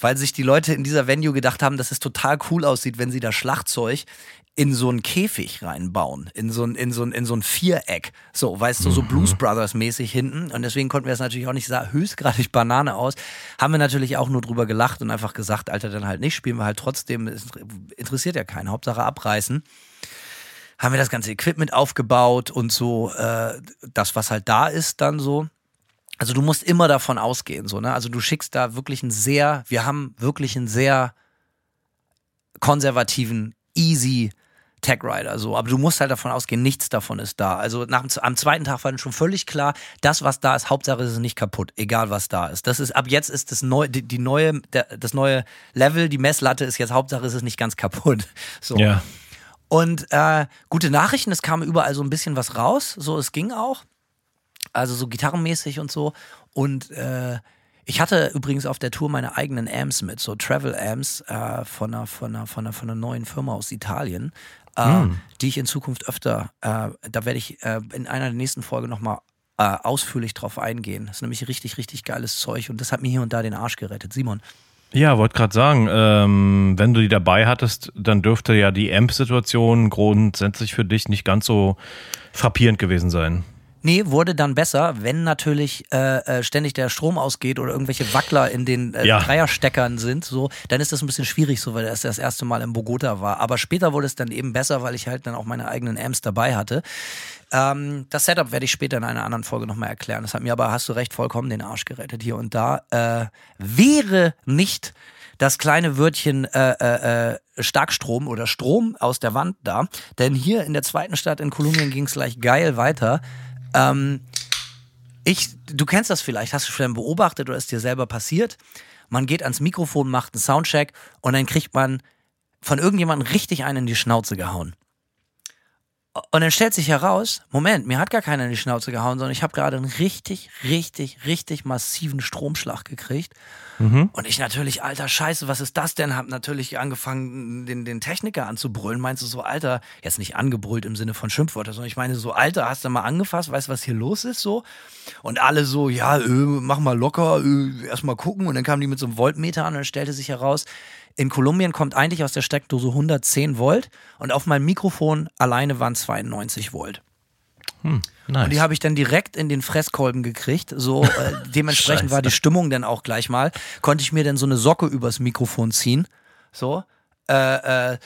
Weil sich die Leute in dieser Venue gedacht haben, dass es total cool aussieht, wenn sie das Schlagzeug in so einen Käfig reinbauen, in so ein, in so ein, in so ein Viereck. So, weißt du, so mhm. Blues Brothers mäßig hinten. Und deswegen konnten wir das natürlich auch nicht sah höchstgradig Banane aus. Haben wir natürlich auch nur drüber gelacht und einfach gesagt, Alter, dann halt nicht, spielen wir halt trotzdem. Es interessiert ja keinen, Hauptsache abreißen. Haben wir das ganze Equipment aufgebaut und so, äh, das, was halt da ist, dann so. Also du musst immer davon ausgehen, so, ne? Also du schickst da wirklich einen sehr, wir haben wirklich einen sehr konservativen, easy Tech Rider so. Aber du musst halt davon ausgehen, nichts davon ist da. Also nach, am zweiten Tag war dann schon völlig klar, das, was da ist, Hauptsache ist es nicht kaputt, egal was da ist. Das ist ab jetzt ist das neue, die, die neue, der, das neue Level, die Messlatte ist jetzt Hauptsache ist es nicht ganz kaputt. *laughs* So. Ja. Und äh, gute Nachrichten, es kam überall so ein bisschen was raus, so es ging auch. Also so gitarrenmäßig und so. Und äh, ich hatte übrigens auf der Tour meine eigenen Amps mit, so Travel Amps äh, von, einer, von, einer, von, einer, von einer neuen Firma aus Italien äh, hm. die ich in Zukunft öfter, äh, da werde ich äh, in einer der nächsten Folgen nochmal äh, ausführlich drauf eingehen. Das ist nämlich richtig, richtig geiles Zeug und das hat mir hier und da den Arsch gerettet. Simon. Ja, wollte gerade sagen, ähm, wenn du die dabei hattest, dann dürfte ja die Amp-Situation grundsätzlich für dich nicht ganz so frappierend gewesen sein. Nee, wurde dann besser, wenn natürlich äh, äh, ständig der Strom ausgeht oder irgendwelche Wackler in den äh, Ja. Dreiersteckern sind, so, dann ist das ein bisschen schwierig, so, weil das das erste Mal in Bogota war. Aber später wurde es dann eben besser, weil ich halt dann auch meine eigenen Amps dabei hatte. Ähm, das Setup werde ich später in einer anderen Folge nochmal erklären. Das hat mir aber, hast du recht, vollkommen den Arsch gerettet hier und da. Äh, wäre nicht das kleine Wörtchen äh, äh, äh, Starkstrom oder Strom aus der Wand da, denn hier in der zweiten Stadt in Kolumbien ging es gleich geil weiter. Ähm, ich, du kennst das vielleicht, hast du schon beobachtet oder ist dir selber passiert? Man geht ans Mikrofon, macht einen Soundcheck und dann kriegt man von irgendjemandem richtig einen in die Schnauze gehauen. Und dann stellt sich heraus, Moment, mir hat gar keiner in die Schnauze gehauen, sondern ich habe gerade einen richtig, richtig, richtig massiven Stromschlag gekriegt. Und ich natürlich, alter Scheiße, was ist das denn? Hab natürlich angefangen, den, den Techniker anzubrüllen. Meinst du so, Alter, jetzt nicht angebrüllt im Sinne von Schimpfwörter, sondern ich meine so, Alter, hast du mal angefasst, weißt du, was hier los ist so? Und alle so, ja, äh, mach mal locker, äh, erst mal gucken. Und dann kamen die mit so einem Voltmeter an und dann stellte sich heraus, in Kolumbien kommt eigentlich aus der Steckdose 110 Volt und auf meinem Mikrofon alleine waren 92 Volt. Nice. Und die habe ich dann direkt in den Fresskolben gekriegt. So, äh, *laughs* dementsprechend war die Stimmung dann auch gleich mal. Konnte ich mir dann so eine Socke übers Mikrofon ziehen. So. Äh, äh,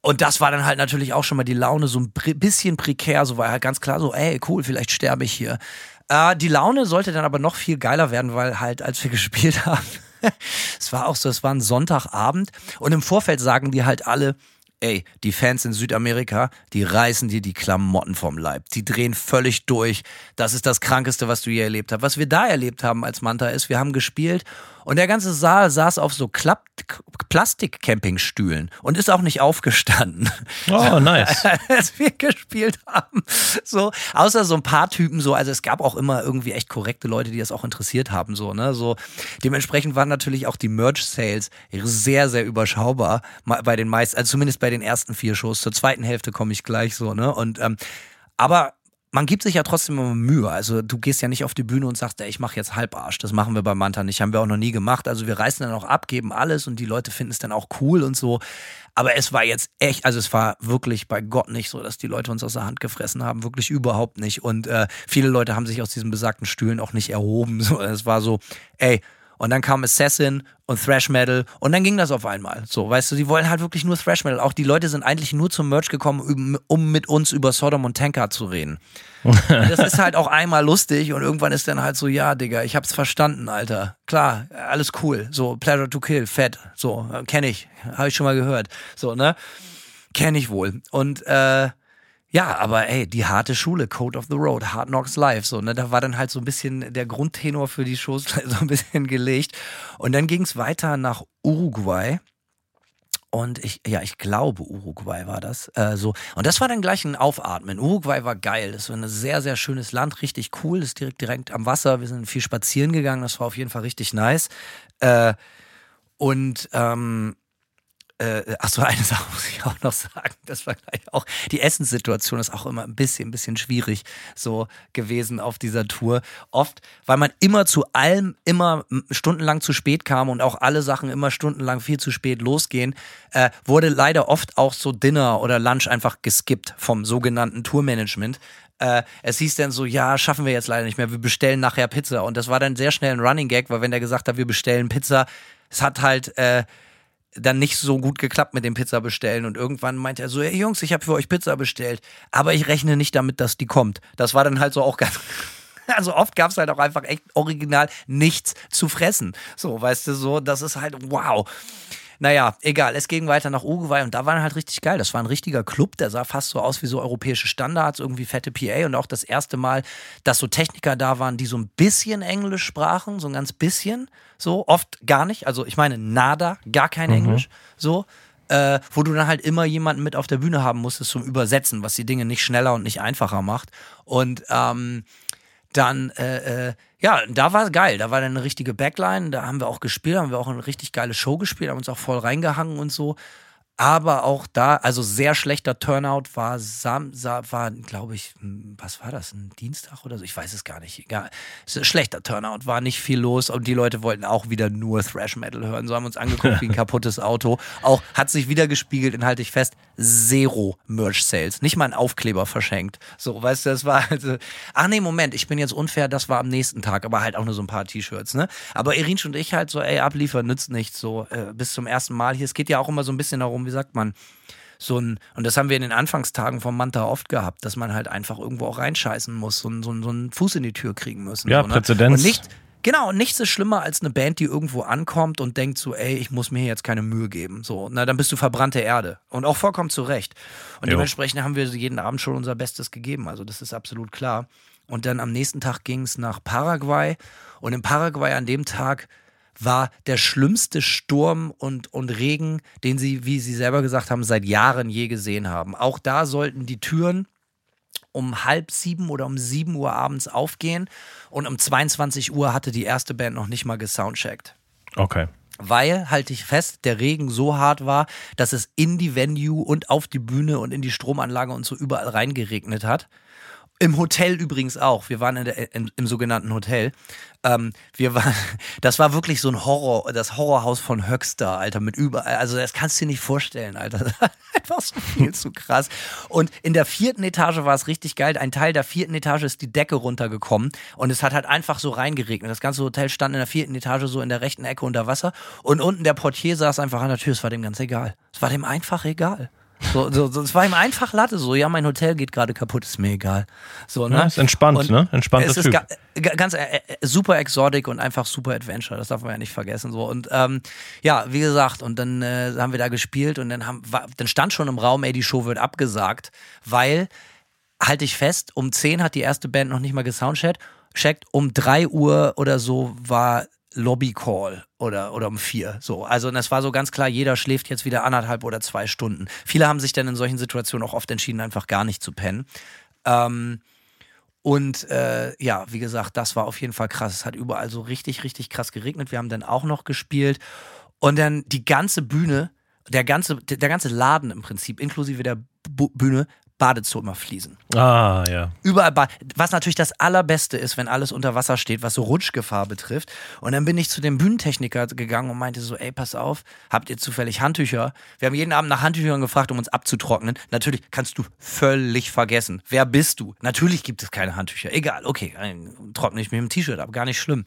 und das war dann halt natürlich auch schon mal die Laune so ein bisschen prekär. So war halt ganz klar so, ey, cool, vielleicht sterbe ich hier. Äh, die Laune sollte dann aber noch viel geiler werden, weil halt, als wir *laughs* gespielt haben, *laughs* es war auch so, es war ein Sonntagabend und im Vorfeld sagen die halt alle, ey, die Fans in Südamerika, die reißen dir die Klamotten vom Leib. Die drehen völlig durch. Das ist das Krankeste, was du je erlebt hast. Was wir da erlebt haben als Manta ist, wir haben gespielt und der ganze Saal saß auf so Klapp Plastik-Campingstühlen und ist auch nicht aufgestanden. Oh, nice. *laughs* als wir gespielt haben. So, außer so ein paar Typen so, also es gab auch immer irgendwie echt korrekte Leute, die das auch interessiert haben, so, ne, so. Dementsprechend waren natürlich auch die Merch-Sales sehr, sehr überschaubar bei den meisten, also zumindest bei den ersten vier Shows. Zur zweiten Hälfte komme ich gleich so, ne, und, ähm, aber man gibt sich ja trotzdem immer Mühe. Also du gehst ja nicht auf die Bühne und sagst, ey, ich mache jetzt Halbarsch. Das machen wir bei Manta nicht, haben wir auch noch nie gemacht. Also wir reißen dann auch ab, geben alles und die Leute finden es dann auch cool und so. Aber es war jetzt echt, also es war wirklich bei Gott nicht so, dass die Leute uns aus der Hand gefressen haben. Wirklich überhaupt nicht. Und äh, viele Leute haben sich aus diesen besagten Stühlen auch nicht erhoben. *laughs* So, es war so, ey, und dann kam Assassin und Thrash Metal und dann ging das auf einmal. So, weißt du, die wollen halt wirklich nur Thrash Metal. Auch die Leute sind eigentlich nur zum Merch gekommen, um- mit uns über Sodom und Tanker zu reden. Das ist halt auch einmal lustig und irgendwann ist dann halt so, ja, Digga, ich hab's verstanden, Alter. Klar, alles cool. So, Pleasure to Kill, fett. So, äh, kenn ich. Habe ich schon mal gehört. So, ne? Kenn ich wohl. Und äh, ja, aber ey, die harte Schule, Code of the Road, Hard Knocks Live, so, ne, da war dann halt so ein bisschen der Grundtenor für die Shows *laughs* so ein bisschen gelegt. Und dann ging's weiter nach Uruguay. Und ich, ja, ich glaube, Uruguay war das. Äh, so. Und das war dann gleich ein Aufatmen. Uruguay war geil. Das war ein sehr, sehr schönes Land, richtig cool. Das ist direkt, direkt am Wasser. Wir sind viel spazieren gegangen. Das war auf jeden Fall richtig nice. Äh, und ähm, äh, ach so, eine *laughs* Sache muss ich auch noch sagen. Das war gleich auch, die Essenssituation ist auch immer ein bisschen, ein bisschen schwierig so gewesen auf dieser Tour. Oft, weil man immer zu allem immer stundenlang zu spät kam und auch alle Sachen immer stundenlang viel zu spät losgehen, äh, wurde leider oft auch so Dinner oder Lunch einfach geskippt vom sogenannten Tourmanagement. Äh, es hieß dann so, ja, schaffen wir jetzt leider nicht mehr, wir bestellen nachher Pizza. Und das war dann sehr schnell ein Running Gag, weil wenn der gesagt hat, wir bestellen Pizza, es hat halt äh, dann nicht so gut geklappt mit dem Pizza bestellen und irgendwann meinte er so, hey Jungs, ich habe für euch Pizza bestellt, aber ich rechne nicht damit, dass die kommt. Das war dann halt so auch ganz *laughs* also oft gab es halt auch einfach echt original nichts zu fressen. So, weißt du, so, das ist halt wow. Naja, egal, es ging weiter nach Uruguay und da war halt richtig geil. Das war ein richtiger Club, der sah fast so aus wie so europäische Standards, irgendwie fette PA und auch das erste Mal, dass so Techniker da waren, die so ein bisschen Englisch sprachen, so ein ganz bisschen, so oft gar nicht. Also ich meine, nada, gar kein Englisch, so. Äh, wo du dann halt immer jemanden mit auf der Bühne haben musstest zum Übersetzen, was die Dinge nicht schneller und nicht einfacher macht. Und ähm, dann, äh, äh, ja, da war es geil. Da war dann eine richtige Backline. Da haben wir auch gespielt, haben wir auch eine richtig geile Show gespielt, haben uns auch voll reingehangen und so. Aber auch da, also sehr schlechter Turnout war Sam, war, glaube ich, was war das, ein Dienstag oder so? Ich weiß es gar nicht. Egal. Schlechter Turnout, war nicht viel los und die Leute wollten auch wieder nur Thrash Metal hören. So haben uns angeguckt wie ein *laughs* kaputtes Auto. Auch hat sich wieder gespiegelt, in halte ich fest, zero Merch Sales. Nicht mal ein Aufkleber verschenkt. So, weißt du, das war also, ach nee, Moment, ich bin jetzt unfair, das war am nächsten Tag, aber halt auch nur so ein paar T-Shirts, ne? Aber Irinsch und ich halt so, ey, abliefern nützt nichts, so, äh, bis zum ersten Mal hier. Es geht ja auch immer so ein bisschen darum, wie sagt man, so ein, und das haben wir in den Anfangstagen vom Manta oft gehabt, dass man halt einfach irgendwo auch reinscheißen muss, so, so, so einen Fuß in die Tür kriegen müssen. Ja, so, ne? Präzedenz. Und nicht, Genau, und nichts ist schlimmer als eine Band, die irgendwo ankommt und denkt so, ey, ich muss mir jetzt keine Mühe geben. So, na, dann bist du verbrannte Erde. Und auch vollkommen zu Recht. Und Jo. dementsprechend haben wir jeden Abend schon unser Bestes gegeben. Also, das ist absolut klar. Und dann am nächsten Tag ging es nach Paraguay. Und in Paraguay an dem Tag war der schlimmste Sturm und, und Regen, den sie, wie sie selber gesagt haben, seit Jahren je gesehen haben. Auch da sollten die Türen um halb sieben oder um sieben Uhr abends aufgehen und um 22 Uhr hatte die erste Band noch nicht mal gesoundcheckt. Okay. Weil, halte ich fest, der Regen so hart war, dass es in die Venue und auf die Bühne und in die Stromanlage und so überall reingeregnet hat. Im Hotel übrigens auch. Wir waren in der, in, im sogenannten Hotel. Ähm, wir waren, *laughs* das war wirklich so ein Horror, das Horrorhaus von Höxter, Alter, mit überall. Also das kannst du dir nicht vorstellen, Alter. *laughs* Das war Einfach so viel zu krass. Und in der vierten Etage war es richtig geil. Ein Teil der vierten Etage ist die Decke runtergekommen und es hat halt einfach so reingeregnet. Das ganze Hotel stand in der vierten Etage so in der rechten Ecke unter Wasser und unten der Portier saß einfach an der Tür. Es war dem ganz egal. Es war dem einfach egal. So, so, so, es war ihm einfach Latte, so, ja, mein Hotel geht gerade kaputt, ist mir egal. So, ne? Ja, ist entspannt, Und ne? Entspannter es ist Typ. ga, ga, ganz äh, äh, super exotic und einfach super Adventure, das darf man ja nicht vergessen. So. Und ähm, ja, wie gesagt, und dann äh, haben wir da gespielt und dann, haben, war, dann stand schon im Raum, ey, die Show wird abgesagt, weil, halte ich fest, um 10 hat die erste Band noch nicht mal gesoundcheckt, checkt, um 3 Uhr oder so war Lobby Call oder, oder um vier. So. Also, es war so ganz klar, jeder schläft jetzt wieder anderthalb oder zwei Stunden. Viele haben sich dann in solchen Situationen auch oft entschieden, einfach gar nicht zu pennen. Ähm, und äh, ja, wie gesagt, das war auf jeden Fall krass. Es hat überall so richtig, richtig krass geregnet. Wir haben dann auch noch gespielt. Und dann die ganze Bühne, der ganze, der ganze Laden im Prinzip, inklusive der Bu Bühne, Badezimmerfliesen. Ah, ja. Überall, ba- was natürlich das Allerbeste ist, wenn alles unter Wasser steht, was so Rutschgefahr betrifft. Und dann bin ich zu dem Bühnentechniker gegangen und meinte so, ey, pass auf, habt ihr zufällig Handtücher? Wir haben jeden Abend nach Handtüchern gefragt, um uns abzutrocknen. Natürlich kannst du völlig vergessen. Wer bist du? Natürlich gibt es keine Handtücher. Egal, okay, dann trockne ich mir im T-Shirt ab, gar nicht schlimm.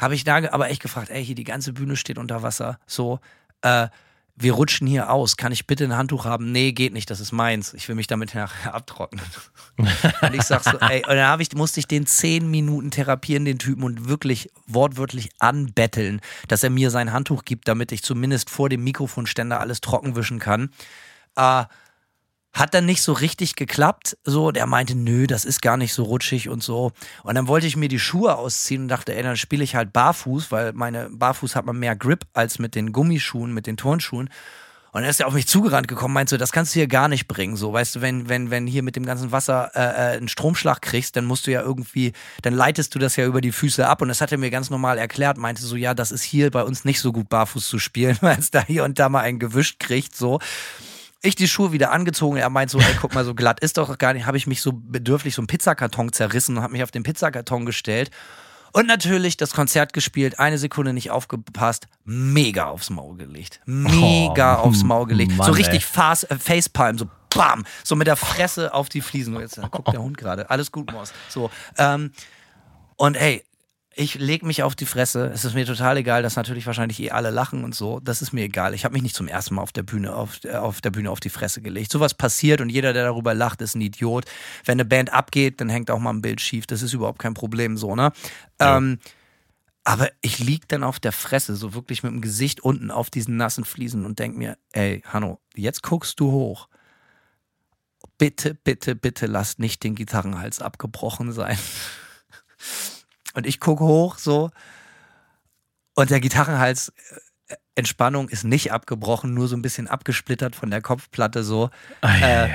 Habe ich da aber echt gefragt, ey, hier die ganze Bühne steht unter Wasser. So, äh, wir rutschen hier aus. Kann ich bitte ein Handtuch haben? Nee, geht nicht, das ist meins. Ich will mich damit nachher abtrocknen. *laughs* und ich sag so, ey, und dann ich, musste ich den zehn Minuten therapieren, den Typen, und wirklich wortwörtlich anbetteln, dass er mir sein Handtuch gibt, damit ich zumindest vor dem Mikrofonständer alles trocken wischen kann. Äh, hat dann nicht so richtig geklappt. So, der meinte, nö, das ist gar nicht so rutschig und so. Und dann wollte ich mir die Schuhe ausziehen und dachte, ey, dann spiele ich halt barfuß, weil meine Barfuß hat man mehr Grip als mit den Gummischuhen, mit den Turnschuhen. Und dann ist er auf mich zugerannt gekommen, meinte so, das kannst du hier gar nicht bringen. So, weißt du, wenn, wenn, wenn hier mit dem ganzen Wasser äh, äh, einen Stromschlag kriegst, dann musst du ja irgendwie, dann leitest du das ja über die Füße ab. Und das hat er mir ganz normal erklärt, meinte so, ja, das ist hier bei uns nicht so gut barfuß zu spielen, *laughs* weil es da hier und da mal einen gewischt kriegt. So. Ich die Schuhe wieder angezogen. Er meint so, ey, guck mal, so glatt ist doch gar nicht. Habe ich mich so bedürftig so einen Pizzakarton zerrissen und habe mich auf den Pizzakarton gestellt. Und natürlich das Konzert gespielt, eine Sekunde nicht aufgepasst, mega aufs Maul gelegt. Mega Oh, aufs Maul *laughs* gelegt. Mann, so richtig fast, äh, Facepalm, so bam, so mit der Fresse auf die Fliesen. Jetzt guckt der Hund gerade. Alles gut, Maus. So, ähm, und ey, ich leg mich auf die Fresse. Es ist mir total egal, dass natürlich wahrscheinlich eh alle lachen und so. Das ist mir egal. Ich habe mich nicht zum ersten Mal auf der Bühne auf, äh, auf der Bühne auf die Fresse gelegt. Sowas passiert und jeder, der darüber lacht, ist ein Idiot. Wenn eine Band abgeht, dann hängt auch mal ein Bild schief. Das ist überhaupt kein Problem, so ne. Ähm, aber ich lieg dann auf der Fresse, so wirklich mit dem Gesicht unten auf diesen nassen Fliesen und denk mir, ey, Hanno, jetzt guckst du hoch. Bitte, bitte, bitte lass nicht den Gitarrenhals abgebrochen sein. *laughs* Und ich gucke hoch so und der Gitarrenhals äh, Entspannung ist nicht abgebrochen, nur so ein bisschen abgesplittert von der Kopfplatte so. Äh,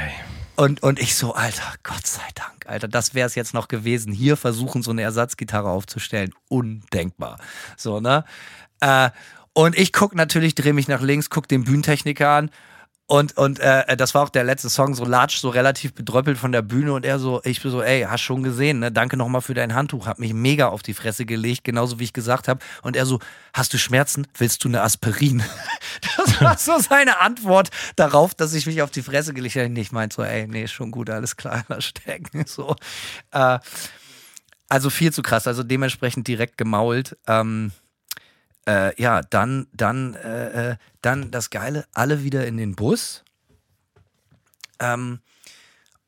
und, und ich so, Alter, Gott sei Dank, Alter, das wäre es jetzt noch gewesen. Hier versuchen, so eine Ersatzgitarre aufzustellen. Undenkbar. So, ne? Äh, Und ich guck natürlich, drehe mich nach links, guck den Bühnentechniker an und, und äh, das war auch der letzte Song, so Latsch, so relativ bedröppelt von der Bühne und er so, ich bin so, ey, hast schon gesehen, ne? Danke nochmal für dein Handtuch, hab mich mega auf die Fresse gelegt, genauso wie ich gesagt habe. Und er so, hast du Schmerzen? Willst du eine Aspirin? *laughs* Das war so seine Antwort darauf, dass ich mich auf die Fresse gelegt habe. Ich meinte so, ey, nee, schon gut, alles klar, *laughs* lass stecken. So. Äh, also viel zu krass, also dementsprechend direkt gemault. Ähm, äh, ja, dann, dann, äh, äh, dann das Geile, alle wieder in den Bus. Ähm,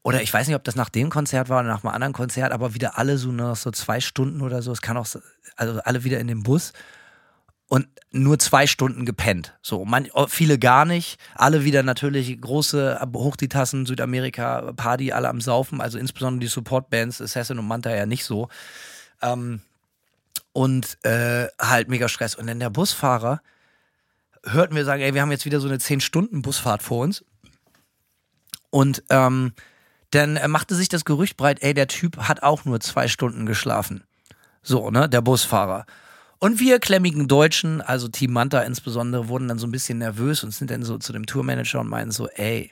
oder ich weiß nicht, ob das nach dem Konzert war oder nach einem anderen Konzert, aber wieder alle so noch so zwei Stunden oder so. Es kann auch, so, also alle wieder in den Bus und nur zwei Stunden gepennt. So, man, oh, viele gar nicht. Alle wieder natürlich große hoch die Tassen, Südamerika, Party, alle am Saufen. Also insbesondere die Supportbands, Assassin und Manta ja nicht so. Ähm, und äh, halt mega Stress. Und dann der Busfahrer hörten wir sagen, ey, wir haben jetzt wieder so eine 10-Stunden-Busfahrt vor uns. Und ähm, dann machte sich das Gerücht breit, ey, der Typ hat auch nur zwei Stunden geschlafen. So, ne, der Busfahrer. Und wir klemmigen Deutschen, also Team Manta insbesondere, wurden dann so ein bisschen nervös und sind dann so zu dem Tourmanager und meinten so, ey,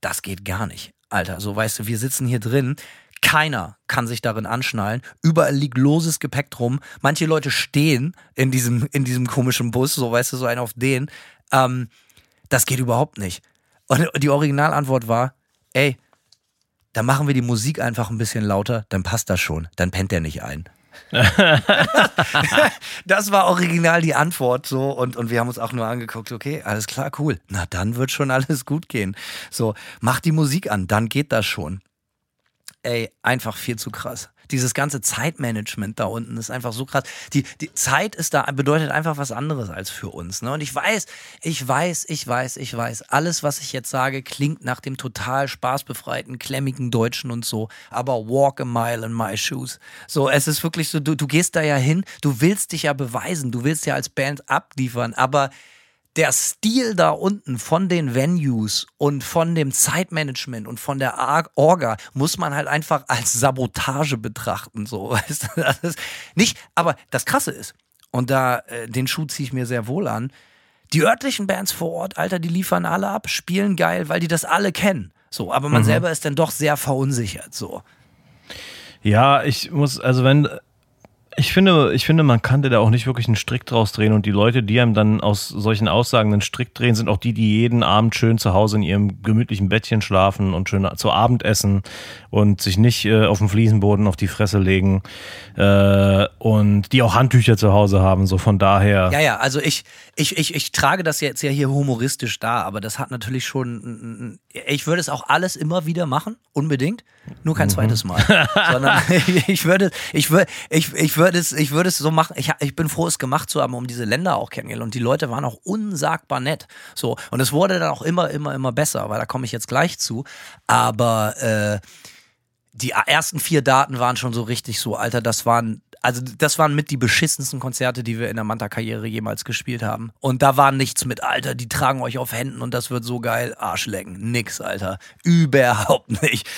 das geht gar nicht. Alter, so weißt du, wir sitzen hier drin, keiner kann sich darin anschnallen. Überall liegt loses Gepäck drum. Manche Leute stehen in diesem, in diesem komischen Bus, so weißt du, so ein auf den. Ähm, das geht überhaupt nicht. Und die Originalantwort war, ey, dann machen wir die Musik einfach ein bisschen lauter, dann passt das schon. Dann pennt der nicht ein. *laughs* das war original die Antwort so und, und wir haben uns auch nur angeguckt, okay, alles klar, cool. Na, dann wird schon alles gut gehen. So, mach die Musik an, dann geht das schon ey, einfach viel zu krass. Dieses ganze Zeitmanagement da unten ist einfach so krass. Die, die Zeit ist da, bedeutet einfach was anderes als für uns. Ne? Und ich weiß, ich weiß, ich weiß, ich weiß, alles, was ich jetzt sage, klingt nach dem total spaßbefreiten, klemmigen Deutschen und so. Aber walk a mile in my shoes. So, es ist wirklich so, du, du gehst da ja hin, du willst dich ja beweisen, du willst ja als Band abliefern, aber der Stil da unten von den Venues und von dem Zeitmanagement und von der Orga muss man halt einfach als Sabotage betrachten, so, *laughs* weißt du, das ist nicht, aber das Krasse ist, und da, äh, den Schuh ziehe ich mir sehr wohl an, die örtlichen Bands vor Ort, Alter, die liefern alle ab, spielen geil, weil die das alle kennen, so, aber man mhm. selber ist dann doch sehr verunsichert, so. Ja, ich muss, also wenn, ich finde, ich finde, man kann da auch nicht wirklich einen Strick draus drehen und die Leute, die einem dann aus solchen Aussagen einen Strick drehen, sind auch die, die jeden Abend schön zu Hause in ihrem gemütlichen Bettchen schlafen und schön zu Abend essen und sich nicht äh, auf dem Fliesenboden auf die Fresse legen äh, und die auch Handtücher zu Hause haben, so von daher. Ja, ja, also ich, ich, ich, ich trage das jetzt ja hier humoristisch da, aber das hat natürlich schon, ich würde es auch alles immer wieder machen, unbedingt, nur kein mhm. zweites Mal, sondern *laughs* *laughs* ich würde, ich würde, ich, ich würde würde es, ich würde es so machen. Ich, ich bin froh, es gemacht zu haben, um diese Länder auch kennengelernt. Und die Leute waren auch unsagbar nett. So. Und es wurde dann auch immer, immer, immer besser, weil da komme ich jetzt gleich zu. Aber äh, die ersten vier Daten waren schon so richtig so, Alter, das waren also das waren mit die beschissensten Konzerte, die wir in der Manta-Karriere jemals gespielt haben. Und da war nichts mit, Alter, die tragen euch auf Händen und das wird so geil. Arschlecken. Nix, Alter. Überhaupt nicht.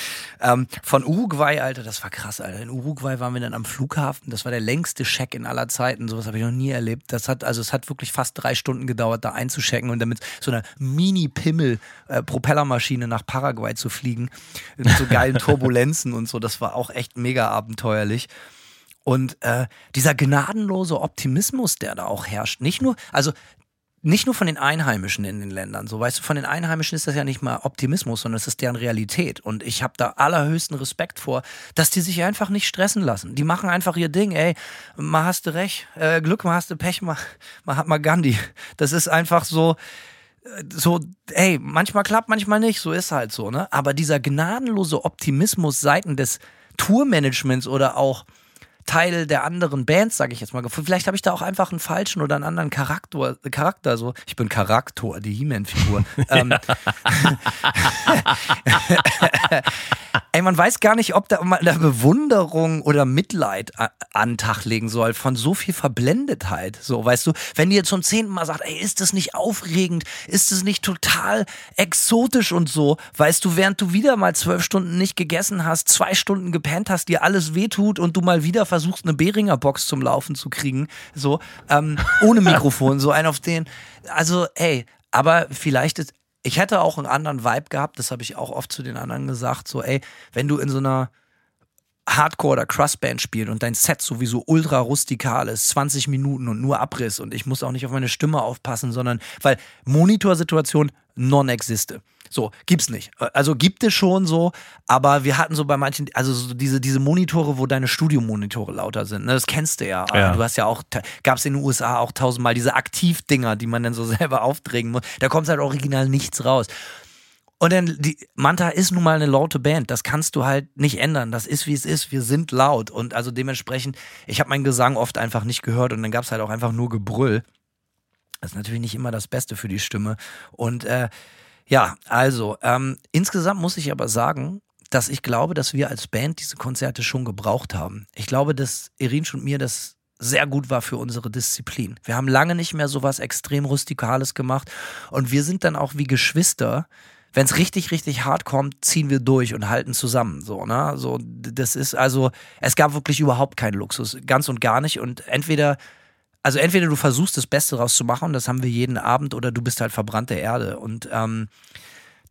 Ähm, von Uruguay, Alter, das war krass, Alter. In Uruguay waren wir dann am Flughafen. Das war der längste Check in aller Zeiten. Sowas habe ich noch nie erlebt. Das hat, also es hat wirklich fast drei Stunden gedauert, da einzuchecken und damit so einer Mini-Pimmel-Propellermaschine äh, nach Paraguay zu fliegen. Mit so geilen Turbulenzen und so. Das war auch echt mega abenteuerlich. Und äh, dieser gnadenlose Optimismus, der da auch herrscht, nicht nur, also nicht nur von den Einheimischen in den Ländern. So, weißt du, von den Einheimischen ist das ja nicht mal Optimismus, sondern es ist deren Realität. Und ich habe da allerhöchsten Respekt vor, dass die sich einfach nicht stressen lassen. Die machen einfach ihr Ding. Ey, mal hast du recht, äh, Glück, mal hast du Pech, mal, mal hat mal Gandhi. Das ist einfach so, äh, so, ey, manchmal klappt, manchmal nicht. So ist halt so, ne? Aber dieser gnadenlose Optimismus seiten des Tourmanagements oder auch Teil der anderen Bands, sage ich jetzt mal, gefunden. Vielleicht habe ich da auch einfach einen falschen oder einen anderen Charakter. Charakter so. Ich bin Charakter, die He-Man-Figur. *laughs* ähm, *laughs* Ey, man weiß gar nicht, ob da mal eine Bewunderung oder Mitleid an Tag legen soll von so viel Verblendetheit. So, weißt du, wenn jetzt zum zehnten Mal sagt, ey, ist das nicht aufregend? Ist das nicht total exotisch und so? Weißt du, während du wieder mal zwölf Stunden nicht gegessen hast, zwei Stunden gepennt hast, dir alles wehtut und du mal wieder versuchst, versuchst, eine Beringer Box zum Laufen zu kriegen, so, ähm, ohne Mikrofon, so ein auf den. Also, ey, aber vielleicht ist, ich hätte auch einen anderen Vibe gehabt, das habe ich auch oft zu den anderen gesagt, so, ey, wenn du in so einer Hardcore- oder Crust-Band spielst und dein Set sowieso ultra rustikal ist, 20 Minuten und nur Abriss und ich muss auch nicht auf meine Stimme aufpassen, sondern, weil Monitorsituation non-existe. So, gibt's nicht. Also gibt es schon so, aber wir hatten so bei manchen, also so diese, diese Monitore, wo deine Studiomonitore lauter sind, ne, das kennst du ja. Ja. Du hast ja auch, gab's in den USA auch tausendmal diese Aktivdinger, die man dann so *laughs* selber aufdrängen muss. Da kommt halt original nichts raus. Und dann, die, Manta ist nun mal eine laute Band. Das kannst du halt nicht ändern. Das ist, wie es ist. Wir sind laut. Und also dementsprechend, ich habe meinen Gesang oft einfach nicht gehört und dann gab's halt auch einfach nur Gebrüll. Das ist natürlich nicht immer das Beste für die Stimme. Und äh, ja, also, ähm, insgesamt muss ich aber sagen, dass ich glaube, dass wir als Band diese Konzerte schon gebraucht haben. Ich glaube, dass Irinsch und mir das sehr gut war für unsere Disziplin. Wir haben lange nicht mehr so was extrem Rustikales gemacht und wir sind dann auch wie Geschwister. Wenn es richtig, richtig hart kommt, ziehen wir durch und halten zusammen. So, ne? So, das ist also, es gab wirklich überhaupt keinen Luxus, ganz und gar nicht. Und entweder also entweder du versuchst das Beste rauszumachen, das haben wir jeden Abend, oder du bist halt verbrannte Erde. Und ähm,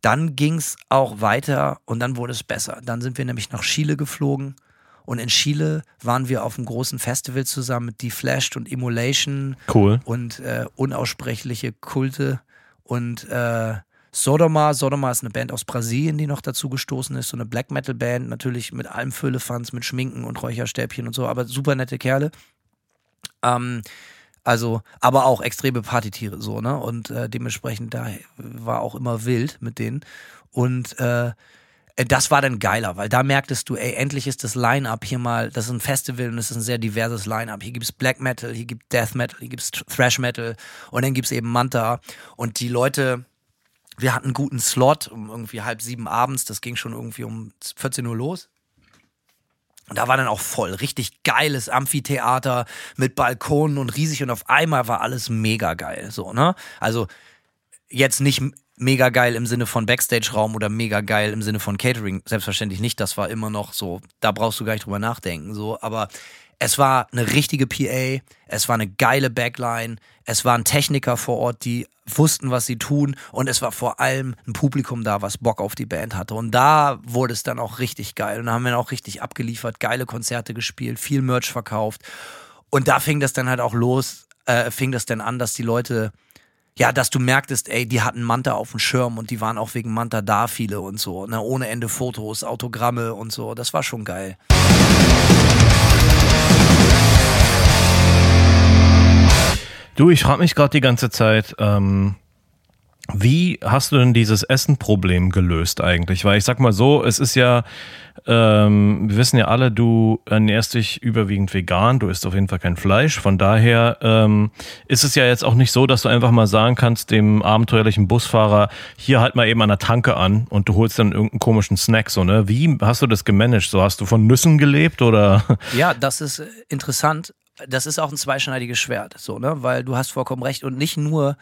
dann ging es auch weiter und dann wurde es besser. Dann sind wir nämlich nach Chile geflogen. Und in Chile waren wir auf einem großen Festival zusammen mit Deflashed und Immolation Cool. und äh, unaussprechliche Kulte und äh, Sodoma. Sodoma ist eine Band aus Brasilien, die noch dazu gestoßen ist. So eine Black Metal Band, natürlich mit allem Füllefanz, mit Schminken und Räucherstäbchen und so, aber super nette Kerle. Ähm, also, aber auch extreme Partytiere so, ne? Und äh, dementsprechend da war auch immer wild mit denen. Und äh, das war dann geiler, weil da merktest du, ey, endlich ist das Line-Up hier mal, das ist ein Festival und es ist ein sehr diverses Line-Up. Hier gibt's Black Metal, hier gibt Death Metal, hier gibt's Thrash Metal und dann gibt's eben Manta. Und die Leute, wir hatten einen guten Slot um irgendwie halb sieben abends, das ging schon irgendwie um 14 Uhr los. Und da war dann auch voll, richtig geiles Amphitheater mit Balkonen und riesig. Und auf einmal war alles mega geil, so, ne? Also jetzt nicht mega geil im Sinne von Backstage-Raum oder mega geil im Sinne von Catering, selbstverständlich nicht, das war immer noch so, da brauchst du gar nicht drüber nachdenken, so, aber es war eine richtige PA, es war eine geile Backline, es waren Techniker vor Ort, die wussten, was sie tun. Und es war vor allem ein Publikum da, was Bock auf die Band hatte. Und da wurde es dann auch richtig geil. Und da haben wir dann auch richtig abgeliefert, geile Konzerte gespielt, viel Merch verkauft. Und da fing das dann halt auch los, äh, fing das dann an, dass die Leute ja, dass du merktest, ey, die hatten Manta auf dem Schirm und die waren auch wegen Manta da viele und so, ne, ohne Ende Fotos, Autogramme und so, das war schon geil. Du, ich frage mich gerade die ganze Zeit, ähm, wie hast du denn dieses Essenproblem gelöst eigentlich? Weil ich sag mal so, es ist ja, ähm, wir wissen ja alle, du ernährst dich überwiegend vegan, du isst auf jeden Fall kein Fleisch. Von daher ähm, ist es ja jetzt auch nicht so, dass du einfach mal sagen kannst dem abenteuerlichen Busfahrer, hier halt mal eben an der Tanke an und du holst dann irgendeinen komischen Snack. So, ne? Wie hast du das gemanagt? So hast du von Nüssen gelebt oder? Ja, das ist interessant. Das ist auch ein zweischneidiges Schwert, so, ne? Weil du hast vollkommen recht. Und nicht nur,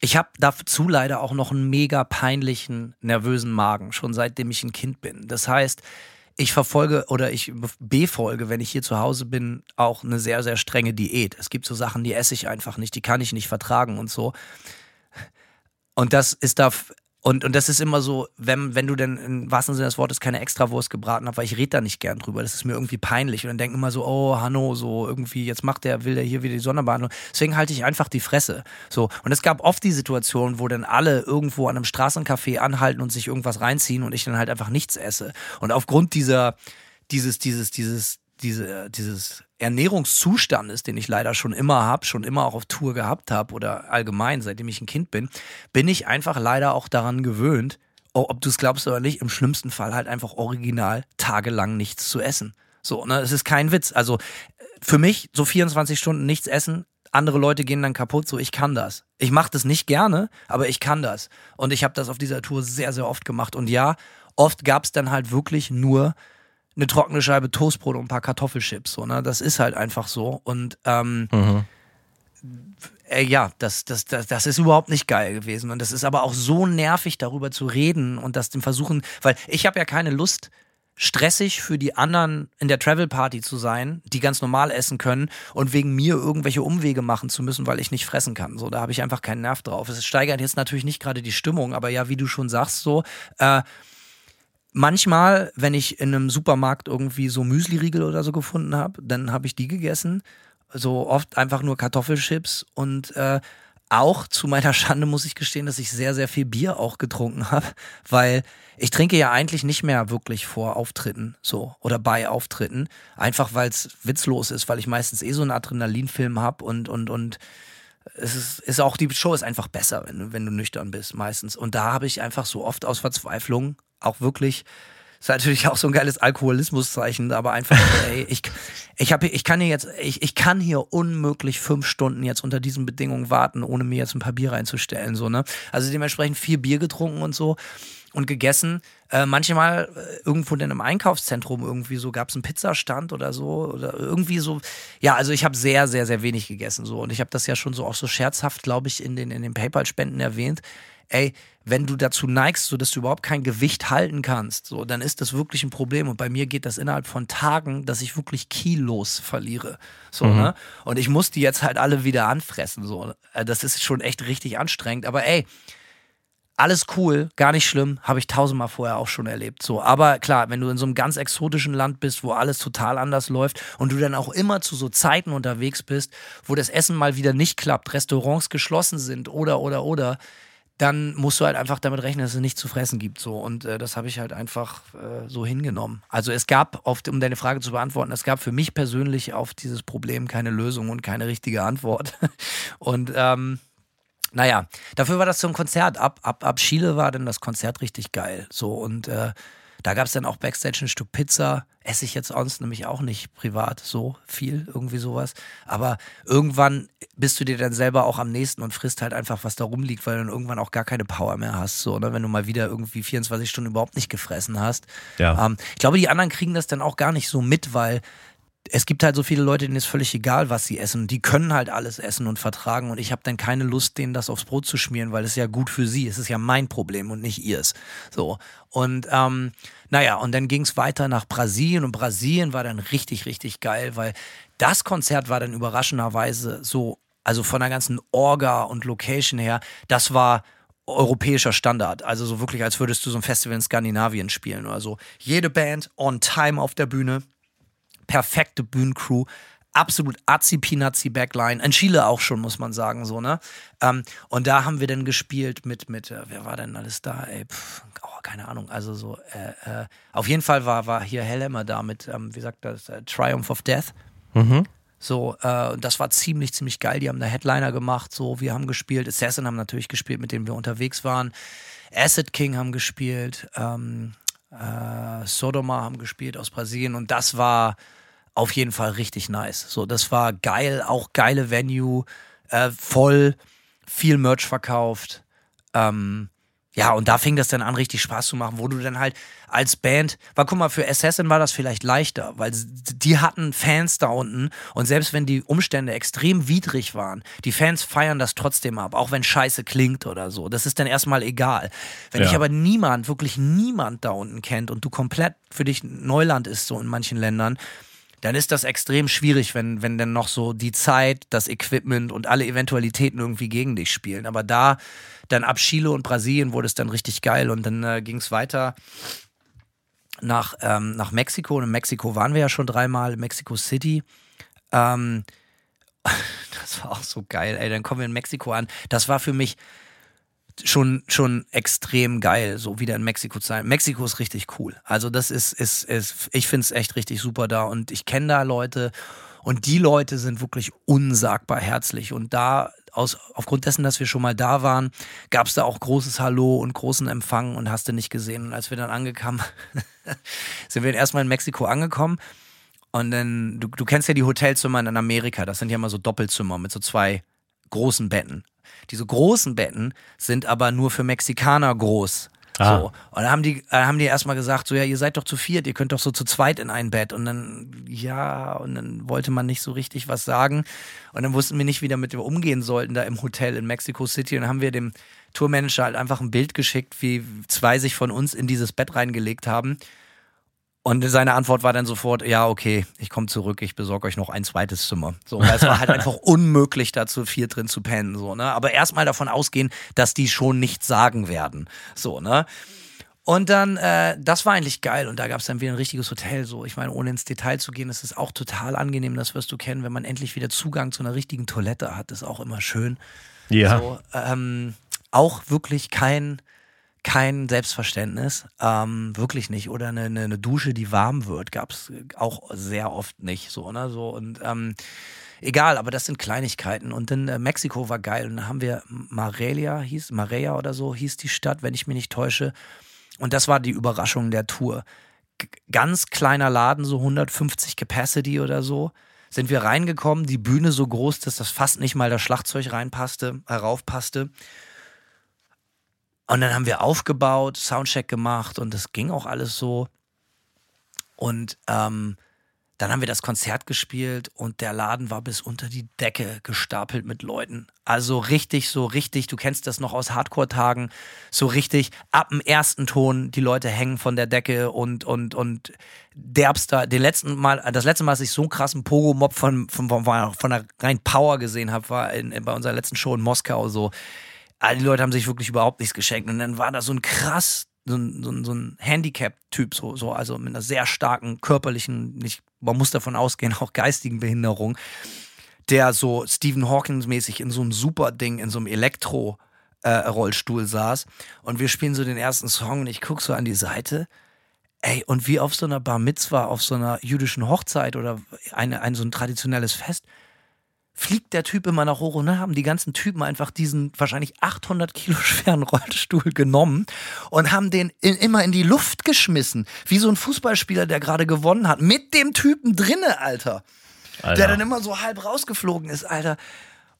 ich habe dazu leider auch noch einen mega peinlichen, nervösen Magen, schon seitdem ich ein Kind bin. Das heißt, ich verfolge oder ich befolge, wenn ich hier zu Hause bin, auch eine sehr, sehr strenge Diät. Es gibt so Sachen, die esse ich einfach nicht, die kann ich nicht vertragen und so. Und das ist da. Und, und das ist immer so, wenn, wenn du denn im wahrsten Sinne des Wortes keine Extrawurst gebraten hast, weil ich rede da nicht gern drüber. Das ist mir irgendwie peinlich. Und dann denken immer so, oh, Hanno, so irgendwie, jetzt macht der, will der hier wieder die Sonderbehandlung. Deswegen halte ich einfach die Fresse. So. Und es gab oft die Situation, wo dann alle irgendwo an einem Straßencafé anhalten und sich irgendwas reinziehen und ich dann halt einfach nichts esse. Und aufgrund dieser, dieses, dieses, dieses, diese, dieses Ernährungszustandes, den ich leider schon immer habe, schon immer auch auf Tour gehabt habe oder allgemein, seitdem ich ein Kind bin, bin ich einfach leider auch daran gewöhnt, ob du es glaubst oder nicht, im schlimmsten Fall halt einfach original tagelang nichts zu essen. So, ne, es ist kein Witz. Also für mich so 24 Stunden nichts essen, andere Leute gehen dann kaputt, so ich kann das. Ich mache das nicht gerne, aber ich kann das. Und ich habe das auf dieser Tour sehr, sehr oft gemacht. Und ja, oft gab es dann halt wirklich nur eine trockene Scheibe Toastbrot und ein paar Kartoffelchips. So, ne? Das ist halt einfach so. Und ähm, äh, ja, das, das, das, das ist überhaupt nicht geil gewesen. Und das ist aber auch so nervig, darüber zu reden und das dem versuchen, weil ich habe ja keine Lust, stressig für die anderen in der Travel Party zu sein, die ganz normal essen können und wegen mir irgendwelche Umwege machen zu müssen, weil ich nicht fressen kann. So, da habe ich einfach keinen Nerv drauf. Es steigert jetzt natürlich nicht gerade die Stimmung, aber ja, wie du schon sagst, so, äh, manchmal, wenn ich in einem Supermarkt irgendwie so Müsli-Riegel oder so gefunden habe, dann habe ich die gegessen. So oft einfach nur Kartoffelchips und äh, auch zu meiner Schande muss ich gestehen, dass ich sehr, sehr viel Bier auch getrunken habe, weil ich trinke ja eigentlich nicht mehr wirklich vor Auftritten so oder bei Auftritten, einfach weil es witzlos ist, weil ich meistens eh so einen Adrenalinfilm habe und und und es ist, ist auch die Show ist einfach besser, wenn wenn du nüchtern bist meistens und da habe ich einfach so oft aus Verzweiflung auch wirklich ist natürlich auch so ein geiles Alkoholismuszeichen, aber einfach, *laughs* ey, ich, ich, hab, ich kann hier jetzt, ich, ich kann hier unmöglich fünf Stunden jetzt unter diesen Bedingungen warten, ohne mir jetzt ein paar Bier reinzustellen, so, ne? Also dementsprechend vier Bier getrunken und so und gegessen. Äh, manchmal äh, irgendwo in einem Einkaufszentrum irgendwie so gab es einen Pizzastand oder so oder irgendwie so. Ja, also ich habe sehr, sehr, sehr wenig gegessen so und ich habe das ja schon so auch so scherzhaft, glaube ich, in den in den PayPal-Spenden erwähnt ey, wenn du dazu neigst, so dass du überhaupt kein Gewicht halten kannst, so, dann ist das wirklich ein Problem. Und bei mir geht das innerhalb von Tagen, dass ich wirklich Kilos verliere. So, mhm. ne? Und ich muss die jetzt halt alle wieder anfressen. So. Äh, das ist schon echt richtig anstrengend. Aber ey, alles cool, gar nicht schlimm, habe ich tausendmal vorher auch schon erlebt. So, aber klar, wenn du in so einem ganz exotischen Land bist, wo alles total anders läuft und du dann auch immer zu so Zeiten unterwegs bist, wo das Essen mal wieder nicht klappt, Restaurants geschlossen sind oder oder oder, dann musst du halt einfach damit rechnen, dass es nichts zu fressen gibt. So. Und äh, das habe ich halt einfach äh, so hingenommen. Also es gab, auf, um deine Frage zu beantworten, es gab für mich persönlich auf dieses Problem keine Lösung und keine richtige Antwort. *laughs* Und ähm, naja, dafür war das so ein Konzert. Ab, ab, ab Chile war dann das Konzert richtig geil. So und äh, da gab es dann auch Backstage ein Stück Pizza. Esse ich jetzt sonst nämlich auch nicht privat so viel, irgendwie sowas. Aber irgendwann bist du dir dann selber auch am nächsten und frisst halt einfach, was da rumliegt, weil du dann irgendwann auch gar keine Power mehr hast. So, ne? Wenn du mal wieder irgendwie 24 Stunden überhaupt nicht gefressen hast. Ja. Ähm, ich glaube, die anderen kriegen das dann auch gar nicht so mit, weil es gibt halt so viele Leute, denen ist völlig egal, was sie essen. Die können halt alles essen und vertragen und ich habe dann keine Lust, denen das aufs Brot zu schmieren, weil es ja gut für sie. Es ist ja mein Problem und nicht ihrs. So und ähm, naja und dann ging es weiter nach Brasilien und Brasilien war dann richtig richtig geil, weil das Konzert war dann überraschenderweise so, also von der ganzen Orga und Location her, das war europäischer Standard. Also so wirklich, als würdest du so ein Festival in Skandinavien spielen oder so. Jede Band on time auf der Bühne perfekte Bühnencrew, absolut azi-pinazi Backline. In Chile auch schon, muss man sagen, so, ne? Ähm, und da haben wir dann gespielt mit, mit, äh, wer war denn alles da, ey? Pff, oh, keine Ahnung, also so, äh, äh, auf jeden Fall war, war hier Hellhammer da mit, ähm, wie sagt das, äh, Triumph of Death. Mhm. So, äh, das war ziemlich, ziemlich geil. Die haben da Headliner gemacht, so, wir haben gespielt. Assassin haben natürlich gespielt, mit denen wir unterwegs waren. Acid King haben gespielt, ähm, äh, Sodoma haben gespielt aus Brasilien und das war auf jeden Fall richtig nice. So, das war geil, auch geile Venue, äh, voll, viel Merch verkauft. Ähm, ja, und da fing das dann an, richtig Spaß zu machen, wo du dann halt als Band, weil guck mal, für Assassin war das vielleicht leichter, weil die hatten Fans da unten und selbst wenn die Umstände extrem widrig waren, die Fans feiern das trotzdem ab, auch wenn Scheiße klingt oder so. Das ist dann erstmal egal. Wenn ja. dich aber niemand, wirklich niemand da unten kennt und du komplett für dich Neuland ist, so in manchen Ländern, dann ist das extrem schwierig, wenn, wenn dann noch so die Zeit, das Equipment und alle Eventualitäten irgendwie gegen dich spielen. Aber da, dann ab Chile und Brasilien wurde es dann richtig geil und dann äh, ging es weiter nach, ähm, nach Mexiko. Und in Mexiko waren wir ja schon dreimal, Mexico City. Ähm, *laughs* das war auch so geil, ey. Dann kommen wir in Mexiko an. Das war für mich schon, schon extrem geil, so wieder in Mexiko zu sein. Mexiko ist richtig cool. Also das ist, ist, ist ich finde es echt richtig super da und ich kenne da Leute und die Leute sind wirklich unsagbar herzlich und da aus, aufgrund dessen, dass wir schon mal da waren, gab es da auch großes Hallo und großen Empfang und hast du nicht gesehen. Und als wir dann angekommen, *laughs* sind wir erstmal in Mexiko angekommen und dann, du, du kennst ja die Hotelzimmer in Amerika, das sind ja immer so Doppelzimmer mit so zwei großen Betten. Diese großen Betten sind aber nur für Mexikaner groß. Ah. So. Und dann haben die, äh, haben die erstmal gesagt, so ja, ihr seid doch zu viert, ihr könnt doch so zu zweit in ein Bett. Und dann, ja, und dann wollte man nicht so richtig was sagen. Und dann wussten wir nicht, wie damit wir umgehen sollten, da im Hotel in Mexico City. Und dann haben wir dem Tourmanager halt einfach ein Bild geschickt, wie zwei sich von uns in dieses Bett reingelegt haben. Und seine Antwort war dann sofort, ja, okay, ich komme zurück, ich besorge euch noch ein zweites Zimmer. So, weil es war halt *laughs* einfach unmöglich, da zu vier drin zu pennen. So, ne? Aber erstmal davon ausgehen, dass die schon nichts sagen werden. So, ne? Und dann, äh, das war eigentlich geil. Und da gab es dann wieder ein richtiges Hotel. So, ich meine, ohne ins Detail zu gehen, ist es auch total angenehm, das wirst du kennen, wenn man endlich wieder Zugang zu einer richtigen Toilette hat, ist auch immer schön. Ja. So, ähm, auch wirklich kein, kein Selbstverständnis. Ähm, wirklich nicht. Oder eine, eine, Dusche, die warm wird, gab es auch sehr oft nicht. So, ne? So, und ähm, egal, aber das sind Kleinigkeiten. Und in äh, Mexiko war geil. Und dann haben wir Marelia, hieß, Marea oder so, hieß die Stadt, wenn ich mich nicht täusche. Und das war die Überraschung der Tour. G ganz kleiner Laden, so 150 Capacity oder so. Sind wir reingekommen, die Bühne so groß, dass das fast nicht mal das Schlagzeug reinpasste, heraufpasste. Und dann haben wir aufgebaut, Soundcheck gemacht und das ging auch alles so. Und ähm, dann haben wir das Konzert gespielt und der Laden war bis unter die Decke gestapelt mit Leuten. Also richtig, so richtig, du kennst das noch aus Hardcore-Tagen, so richtig ab dem ersten Ton, die Leute hängen von der Decke und, und, und derbster. Den letzten Mal, das letzte Mal, als ich so einen krassen Pogo-Mob von, von, von, von der rein Power gesehen habe, war in, bei unserer letzten Show in Moskau so. All die Leute haben sich wirklich überhaupt nichts geschenkt. Und dann war da so ein krass so ein, so ein, so ein Handicap-Typ, so, so, also mit einer sehr starken körperlichen, nicht, man muss davon ausgehen, *laughs* auch geistigen Behinderung, der so Stephen Hawkins-mäßig in so einem super Ding, in so einem Elektro- äh, Rollstuhl saß und wir spielen so den ersten Song und ich gucke so an die Seite Ey, und wie auf so einer Bar Mitzwa, auf so einer jüdischen Hochzeit oder eine, ein so ein traditionelles Fest, fliegt der Typ immer nach hoch und dann haben die ganzen Typen einfach diesen wahrscheinlich 800 Kilo schweren Rollstuhl genommen und haben den in, immer in die Luft geschmissen. Wie so ein Fußballspieler, der gerade gewonnen hat. Mit dem Typen drinne, Alter. Alter. Der dann immer so halb rausgeflogen ist, Alter.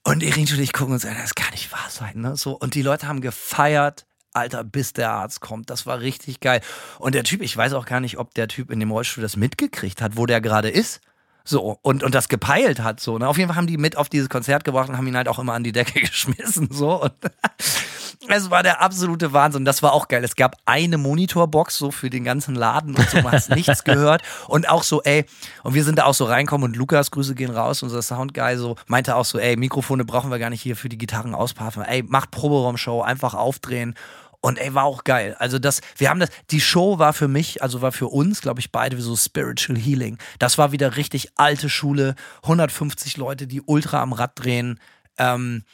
Und Irin und ich gucken uns an, das kann nicht wahr sein, ne? So, und die Leute haben gefeiert, Alter, bis der Arzt kommt. Das war richtig geil. Und der Typ, ich weiß auch gar nicht, ob der Typ in dem Rollstuhl das mitgekriegt hat, wo der gerade ist. So, und, und das gepeilt hat, so. Ne? Auf jeden Fall haben die mit auf dieses Konzert gebracht und haben ihn halt auch immer an die Decke *laughs* geschmissen, so. Und *laughs* es war der absolute Wahnsinn. Das war auch geil. Es gab eine Monitorbox so für den ganzen Laden und so, man hat nichts *laughs* gehört. Und auch so, ey, und wir sind da auch so reinkommen und Lukas, Grüße gehen raus, unser Soundguy, so, meinte auch so, ey, Mikrofone brauchen wir gar nicht hier für die Gitarren auspafen. Ey, macht Proberaumshow, einfach aufdrehen. Und ey, war auch geil. Also das, wir haben das, die Show war für mich, also war für uns, glaube ich, beide so Spiritual Healing. Das war wieder richtig alte Schule, 150 Leute, die ultra am Rad drehen, ähm,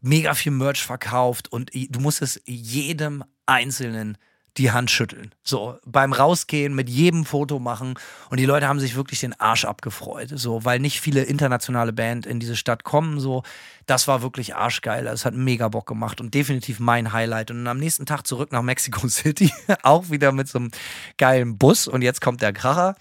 mega viel Merch verkauft und du musstest jedem Einzelnen die Hand schütteln. So, beim Rausgehen mit jedem Foto machen. Und die Leute haben sich wirklich den Arsch abgefreut. So, weil nicht viele internationale Band in diese Stadt kommen. So, das war wirklich arschgeil. Das hat mega Bock gemacht und definitiv mein Highlight. Und am nächsten Tag zurück nach Mexico *laughs* City. Auch wieder mit so einem geilen Bus. Und jetzt kommt der Kracher.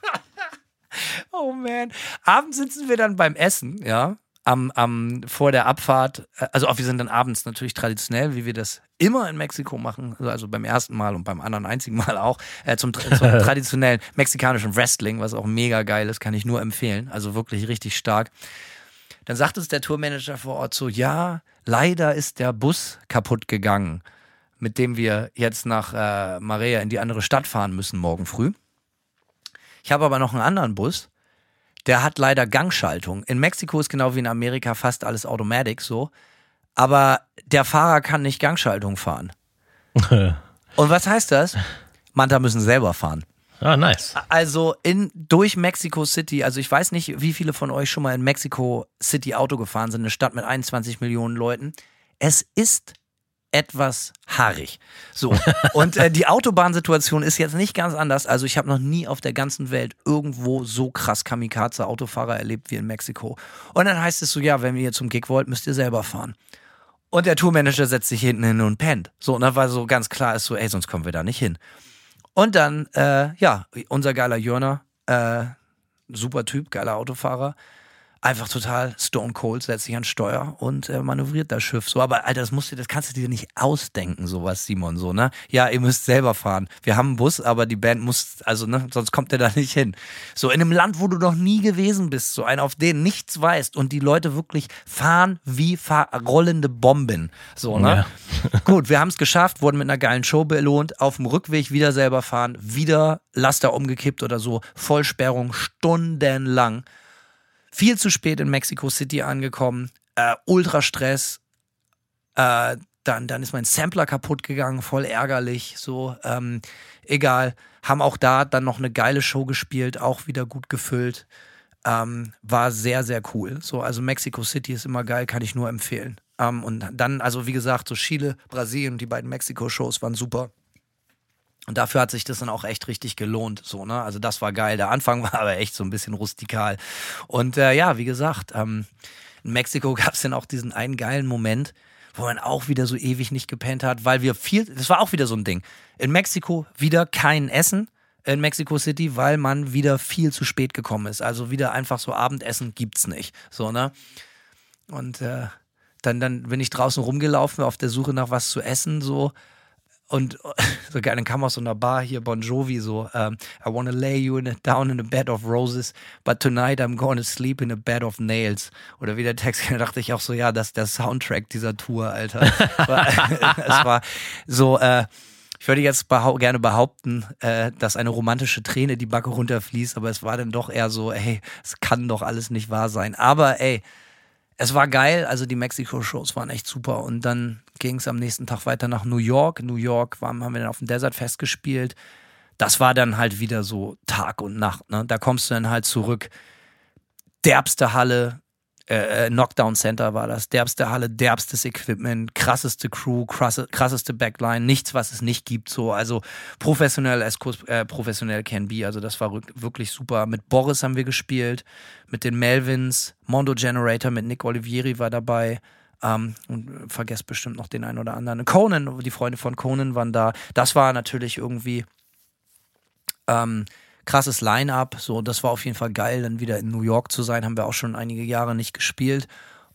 *laughs* oh man. Abends sitzen wir dann beim Essen, ja am, am, vor der Abfahrt, äh, also auch wir sind dann abends natürlich traditionell, wie wir das immer in Mexiko machen, also beim ersten Mal und beim anderen einzigen Mal auch, äh, zum, zum *laughs* traditionellen mexikanischen Wrestling, was auch mega geil ist, kann ich nur empfehlen. Also wirklich richtig stark. Dann sagt uns der Tourmanager vor Ort so, ja, leider ist der Bus kaputt gegangen, mit dem wir jetzt nach äh, Marea in die andere Stadt fahren müssen morgen früh. Ich habe aber noch einen anderen Bus, der hat leider Gangschaltung. In Mexiko ist genau wie in Amerika fast alles Automatic so. Aber der Fahrer kann nicht Gangschaltung fahren. *laughs* Und was heißt das? Manta müssen selber fahren. Ah, nice. Also in, durch Mexico City, also ich weiß nicht, wie viele von euch schon mal in Mexico City Auto gefahren sind, eine Stadt mit 21 Millionen Leuten. Es ist etwas haarig. So. Und äh, die Autobahnsituation ist jetzt nicht ganz anders. Also ich habe noch nie auf der ganzen Welt irgendwo so krass Kamikaze-Autofahrer erlebt wie in Mexiko. Und dann heißt es so, ja, wenn ihr zum Gig wollt, müsst ihr selber fahren. Und der Tourmanager setzt sich hinten hin und pennt. So, und dann war so ganz klar, ist so, ey, sonst kommen wir da nicht hin. Und dann, äh, ja, unser geiler Jörner, äh, super Typ, geiler Autofahrer, einfach total stone cold, setzt sich an Steuer und äh, manövriert das Schiff. So, aber Alter, das musst du, das kannst du dir nicht ausdenken, sowas, Simon, so, ne? Ja, ihr müsst selber fahren. Wir haben einen Bus, aber die Band muss, also, ne, sonst kommt ihr da nicht hin. So, in einem Land, wo du noch nie gewesen bist, so ein, auf den nichts weißt und die Leute wirklich fahren wie rollende Bomben. So, ne? Ja. *laughs* Gut, wir haben es geschafft, wurden mit einer geilen Show belohnt, auf dem Rückweg wieder selber fahren, wieder Laster umgekippt oder so, Vollsperrung, stundenlang. Viel zu spät in Mexico City angekommen, äh, Ultrastress. Äh, dann, dann ist mein Sampler kaputt gegangen, voll ärgerlich. So, ähm, egal. Haben auch da dann noch eine geile Show gespielt, auch wieder gut gefüllt. Ähm, war sehr, sehr cool. So, also Mexico City ist immer geil, kann ich nur empfehlen. Ähm, und dann, also wie gesagt, so Chile, Brasilien, die beiden Mexiko-Shows waren super. Und dafür hat sich das dann auch echt richtig gelohnt. So, ne? Also das war geil. Der Anfang *laughs* war aber echt so ein bisschen rustikal. Und äh, ja, wie gesagt, ähm, in Mexiko *laughs* gab es dann auch diesen einen geilen Moment, wo man auch wieder so ewig nicht gepennt hat, weil wir viel, das war auch wieder so ein Ding. In Mexiko wieder kein Essen in Mexico City, weil man wieder viel zu spät gekommen ist. Also wieder einfach so Abendessen gibt's nicht. So, ne? Und äh, dann, dann bin ich draußen rumgelaufen auf der Suche nach was zu essen, so und *laughs* so geil, dann kam aus so einer Bar hier Bon Jovi so, um, ähm, I wanna lay you in a, down in a bed of roses, but tonight I'm gonna sleep in a bed of nails. Oder wie der Text, *laughs* da dachte ich auch so, ja, das ist der Soundtrack dieser Tour, Alter. *laughs* es war so, äh, ich würde jetzt behau gerne behaupten, äh, dass eine romantische Träne die Backe runterfließt, aber es war dann doch eher so, ey, es kann doch alles nicht wahr sein. Aber ey, es war geil, also die Mexiko-Shows waren echt super. Und dann ging es am nächsten Tag weiter nach New York. New York waren, haben wir dann auf dem Desert Fest gespielt. Das war dann halt wieder so Tag und Nacht. Ne? Da kommst du dann halt zurück. Derbste Halle, äh, äh, Knockdown Center war das. Derbste Halle, derbstes Equipment, krasseste Crew, krasse, krasseste Backline, nichts, was es nicht gibt. So, also professionell as äh, professionell can be. Also das war wirklich super. Mit Boris haben wir gespielt, mit den Melvins, Mondo Generator mit Nick Olivieri war dabei. Ähm, und vergesst bestimmt noch den einen oder anderen. Conan, die Freunde von Conan waren da. Das war natürlich irgendwie ähm, krasses Line-up. So, das war auf jeden Fall geil, dann wieder in New York zu sein. Haben wir auch schon einige Jahre nicht gespielt.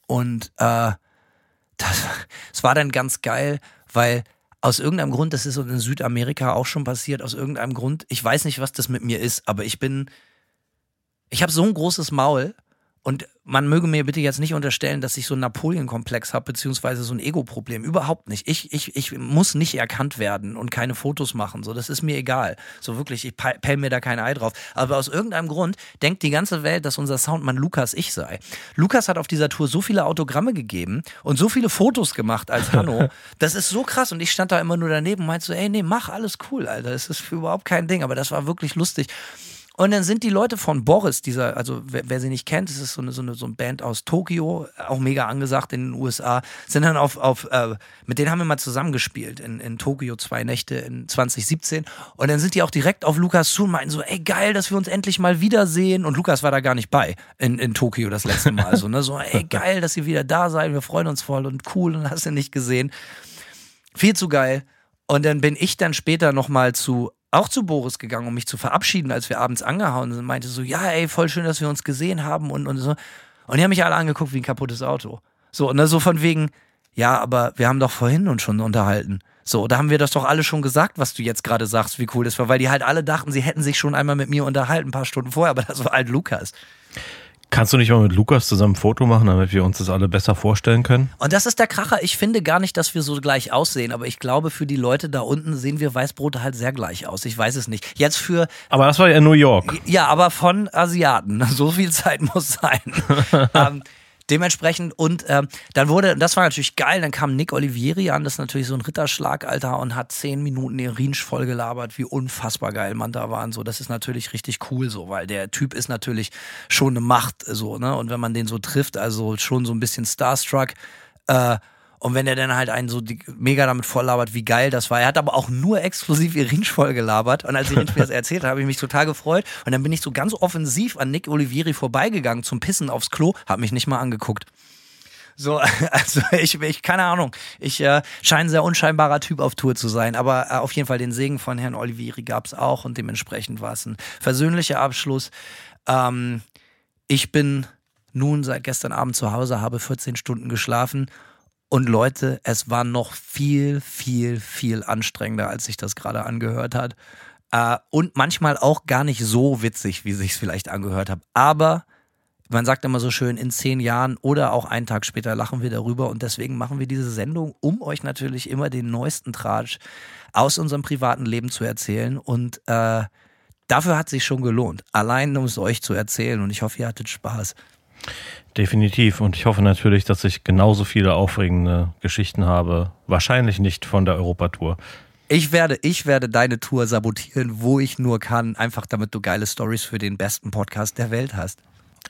Und äh, *laughs* das, das war dann ganz geil, weil aus irgendeinem Grund, das ist in Südamerika auch schon passiert, aus irgendeinem Grund, ich weiß nicht, was das mit mir ist, aber ich bin, ich habe so ein großes Maul und man möge mir bitte jetzt nicht unterstellen, dass ich so einen Napoleon-Komplex habe, beziehungsweise so ein Ego-Problem. Überhaupt nicht. Ich, ich, ich muss nicht erkannt werden und keine Fotos machen. So, das ist mir egal. So wirklich, ich pell mir da kein Ei drauf. Aber aus irgendeinem Grund denkt die ganze Welt, dass unser Soundmann Lukas ich sei. Lukas hat auf dieser Tour so viele Autogramme gegeben und so viele Fotos gemacht als Hanno. *laughs* das ist so krass. Und ich stand da immer nur daneben und meinte so, ey, nee, mach alles cool, Alter. Das ist überhaupt kein Ding. Aber das war wirklich lustig. Und dann sind die Leute von Boris, dieser, also wer, wer sie nicht kennt, das ist so eine, so eine, so eine Band aus Tokio, auch mega angesagt in den USA, sind dann auf, auf äh, mit denen haben wir mal zusammengespielt in, in Tokio zwei Nächte in 2017. Und dann sind die auch direkt auf Lukas zu und meinten so, ey geil, dass wir uns endlich mal wiedersehen. Und Lukas war da gar nicht bei in, in Tokio das letzte Mal. So, ne? so, ey *laughs* geil, dass ihr wieder da seid, wir freuen uns voll und cool und hast du nicht gesehen. Viel zu geil. Und dann bin ich dann später nochmal zu auch zu Boris gegangen, um mich zu verabschieden, als wir abends angehauen sind. Meinte so, ja, ey, voll schön, dass wir uns gesehen haben und, und so. Und die haben mich alle angeguckt wie ein kaputtes Auto. So, und so von wegen, ja, aber wir haben doch vorhin uns schon unterhalten. So, da haben wir das doch alle schon gesagt, was du jetzt gerade sagst, wie cool das war, weil die halt alle dachten, sie hätten sich schon einmal mit mir unterhalten, ein paar Stunden vorher, aber das war halt Lukas. Kannst du nicht mal mit Lukas zusammen ein Foto machen, damit wir uns das alle besser vorstellen können? Und das ist der Kracher. Ich finde gar nicht, dass wir so gleich aussehen, aber ich glaube, für die Leute da unten sehen wir Weißbrote halt sehr gleich aus. Ich weiß es nicht. Jetzt für. Aber das war ja in New York. Ja, aber von Asiaten. *laughs* So viel Zeit muss sein. *laughs* ähm, Dementsprechend und ähm, dann wurde, das war natürlich geil, dann kam Nick Olivieri an, das ist natürlich so ein Ritterschlag, Alter, und hat zehn Minuten den Rinsch voll gelabert, wie unfassbar geil man da war und so. Das ist natürlich richtig cool so, weil der Typ ist natürlich schon eine Macht so, ne? Und wenn man den so trifft, also schon so ein bisschen Starstruck, äh, und wenn er dann halt einen so mega damit voll labert, wie geil das war. Er hat aber auch nur exklusiv *laughs* Irinsch voll gelabert. Und als Irinsch mir das erzählt hat, habe ich mich total gefreut. Und dann bin ich so ganz offensiv an Nick Olivieri vorbeigegangen zum Pissen aufs Klo, habe mich nicht mal angeguckt. So, *laughs* also ich, ich keine Ahnung. Ich äh, scheine ein sehr unscheinbarer Typ auf Tour zu sein, aber äh, auf jeden Fall den Segen von Herrn Olivieri gab es auch und dementsprechend war es ein versöhnlicher Abschluss. Ähm, ich bin nun seit gestern Abend zu Hause, habe 14 Stunden geschlafen. Und Leute, es war noch viel, viel, viel anstrengender, als sich das gerade angehört hat. Äh, und manchmal auch gar nicht so witzig, wie sich es vielleicht angehört hat. Aber man sagt immer so schön, in zehn Jahren oder auch einen Tag später lachen wir darüber. Und deswegen machen wir diese Sendung, um euch natürlich immer den neuesten Tratsch aus unserem privaten Leben zu erzählen. Und äh, dafür hat sich schon gelohnt, allein um es euch zu erzählen. Und ich hoffe, ihr hattet Spaß. Definitiv. Und ich hoffe natürlich, dass ich genauso viele aufregende Geschichten habe. Wahrscheinlich nicht von der Europatour. Ich werde, ich werde deine Tour sabotieren, wo ich nur kann, einfach damit du geile Stories für den besten Podcast der Welt hast.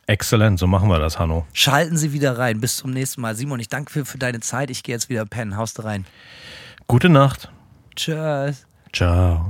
Exzellent, so machen wir das, Hanno. Schalten Sie wieder rein. Bis zum nächsten Mal. Simon, ich danke für, für deine Zeit. Ich gehe jetzt wieder pennen. Haust rein. Gute Nacht. Tschüss. Ciao.